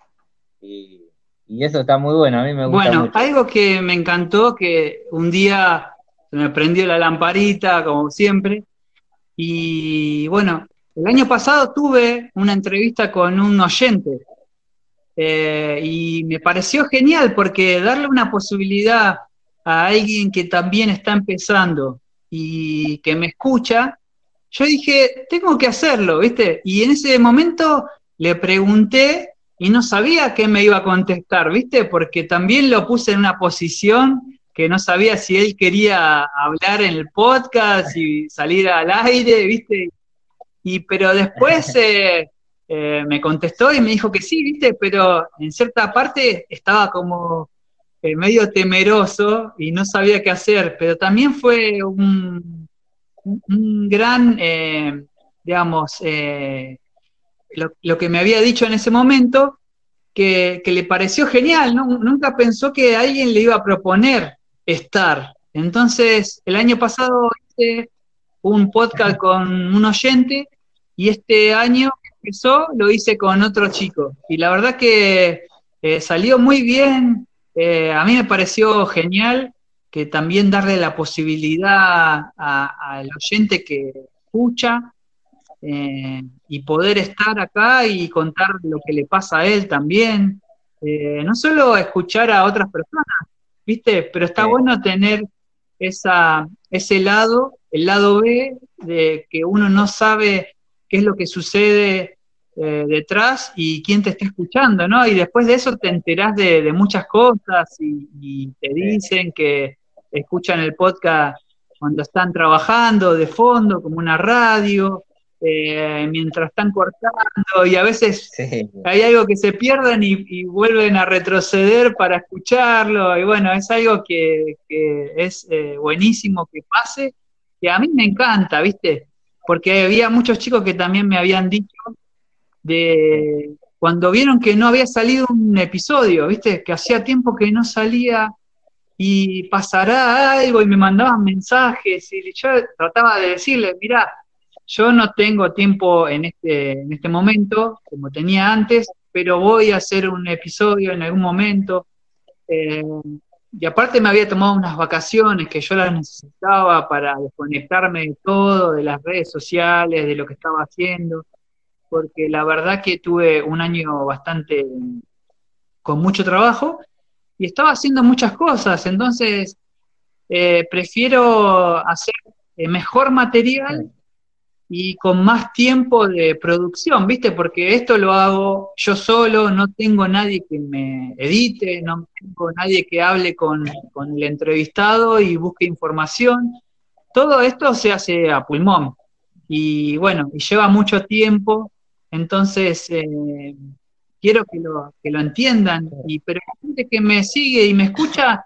Y, eso está muy bueno, a mí me gusta. Bueno, algo que me encantó, que un día se me prendió la lamparita, como siempre, y bueno, el año pasado tuve una entrevista con un oyente eh, y me pareció genial porque darle una posibilidad a alguien que también está empezando y que me escucha, yo dije, tengo que hacerlo, ¿viste? Y en ese momento le pregunté y no sabía qué me iba a contestar, ¿viste? Porque también lo puse en una posición que no sabía si él quería hablar en el podcast y salir al aire, ¿viste? Y pero después (laughs) eh, eh, me contestó y me dijo que sí, ¿viste? Pero en cierta parte estaba como eh, medio temeroso y no sabía qué hacer, pero también fue un, un gran, digamos, lo, que me había dicho en ese momento, que, que le pareció genial, ¿no? nunca pensó que alguien le iba a proponer estar. Entonces, el año pasado hice un podcast (laughs) con un oyente y este año empezó, lo hice con otro chico. Y la verdad que eh, salió muy bien. Eh, a mí me pareció genial que también darle la posibilidad al oyente que escucha eh, y poder estar acá y contar lo que le pasa a él también. no solo escuchar a otras personas, ¿viste? Pero está bueno tener esa, ese lado, el lado B, de que uno no sabe qué es lo que sucede eh, detrás y quién te está escuchando, ¿no? Y después de eso te enterás de, muchas cosas y, te dicen que escuchan el podcast cuando están trabajando de fondo, como una radio, eh, mientras están cortando, y a veces hay algo que se pierden y, vuelven a retroceder para escucharlo, y bueno, es algo que, es eh, buenísimo que pase, y a mí me encanta, ¿viste? Porque había muchos chicos que también me habían dicho de cuando vieron que no había salido un episodio, ¿viste? Que hacía tiempo que no salía y pasará algo y me mandaban mensajes y yo trataba de decirles, mira, yo no tengo tiempo en este, en este momento, como tenía antes, pero voy a hacer un episodio en algún momento. Eh, y aparte me había tomado unas vacaciones que yo las necesitaba para desconectarme de todo, de las redes sociales, de lo que estaba haciendo, porque la verdad que tuve un año bastante con mucho trabajo y estaba haciendo muchas cosas, entonces eh, prefiero hacer eh, mejor material y con más tiempo de producción, ¿viste? Porque esto lo hago yo solo, no tengo nadie que me edite, no tengo nadie que hable con, el entrevistado y busque información. Todo esto se hace a pulmón y bueno, y lleva mucho tiempo, entonces eh, quiero que lo, que lo entiendan, y, pero la gente que me sigue y me escucha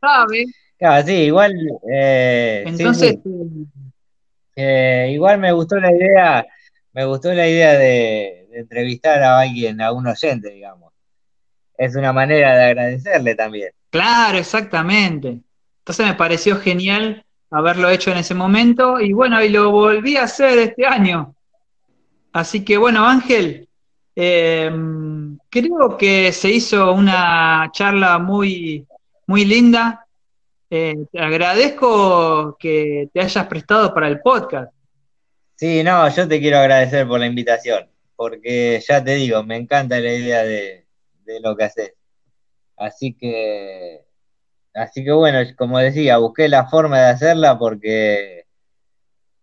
sabe. Claro, sí, igual. Eh, entonces. Igual me gustó la idea, me gustó la idea de, entrevistar a alguien, a un oyente, digamos. Es una manera de agradecerle también. Claro, exactamente. Entonces me pareció genial haberlo hecho en ese momento y bueno, y lo volví a hacer este año. Así que bueno, Ángel, eh, creo que se hizo una charla muy, muy linda. Eh, te agradezco que te hayas prestado para el podcast. Sí, no, yo te quiero agradecer por la invitación, porque ya te digo, me encanta la idea de, lo que haces. Así que, así que bueno, como decía, busqué la forma de hacerla porque,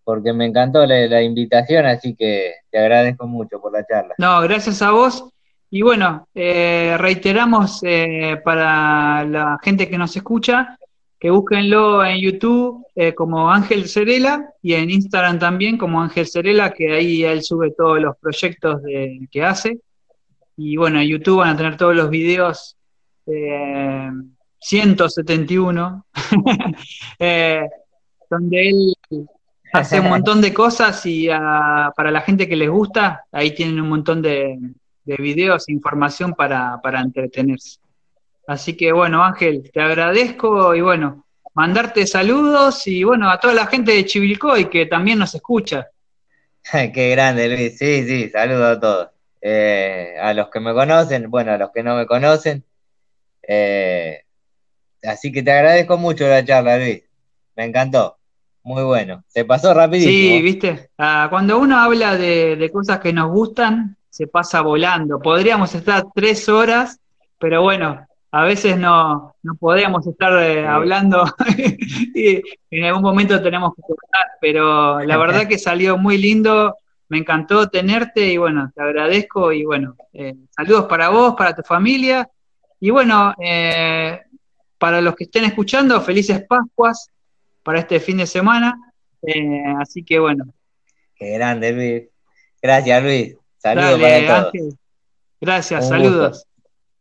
porque me encantó la, la invitación, así que te agradezco mucho por la charla. No, gracias a vos. y bueno, eh, reiteramos eh, para la gente que nos escucha que búsquenlo en YouTube eh, como Ángel Cerela y en Instagram también como Ángel Cerela, que ahí él sube todos los proyectos que hace. Y bueno, en YouTube van a tener todos los videos, 171, (laughs) donde él hace un montón de cosas y ah, para la gente que les gusta, ahí tienen un montón de, de videos información para, entretenerse. Así que bueno, Ángel, te agradezco y bueno, mandarte saludos y bueno, a toda la gente de Chivilcoy que también nos escucha. (laughs) Qué grande, Luis. Sí, sí, saludo a todos. Eh, a los que me conocen, bueno, a los que no me conocen. Eh, así que te agradezco mucho la charla, Luis. Me encantó. Muy bueno. Se pasó rapidísimo. Sí, viste. Ah, cuando uno habla de, de, cosas que nos gustan, se pasa volando. Podríamos estar tres horas, pero bueno, a veces no, no podemos estar eh, hablando (laughs) y en algún momento tenemos que cortar, pero la verdad (laughs) que salió muy lindo, me encantó tenerte y bueno, te agradezco y bueno, eh, saludos para vos, para tu familia y bueno, eh, para los que estén escuchando, felices Pascuas para este fin de semana, así que bueno. Qué grande, Luis. Gracias, Luis. Saludos para todos. Gracias, saludos.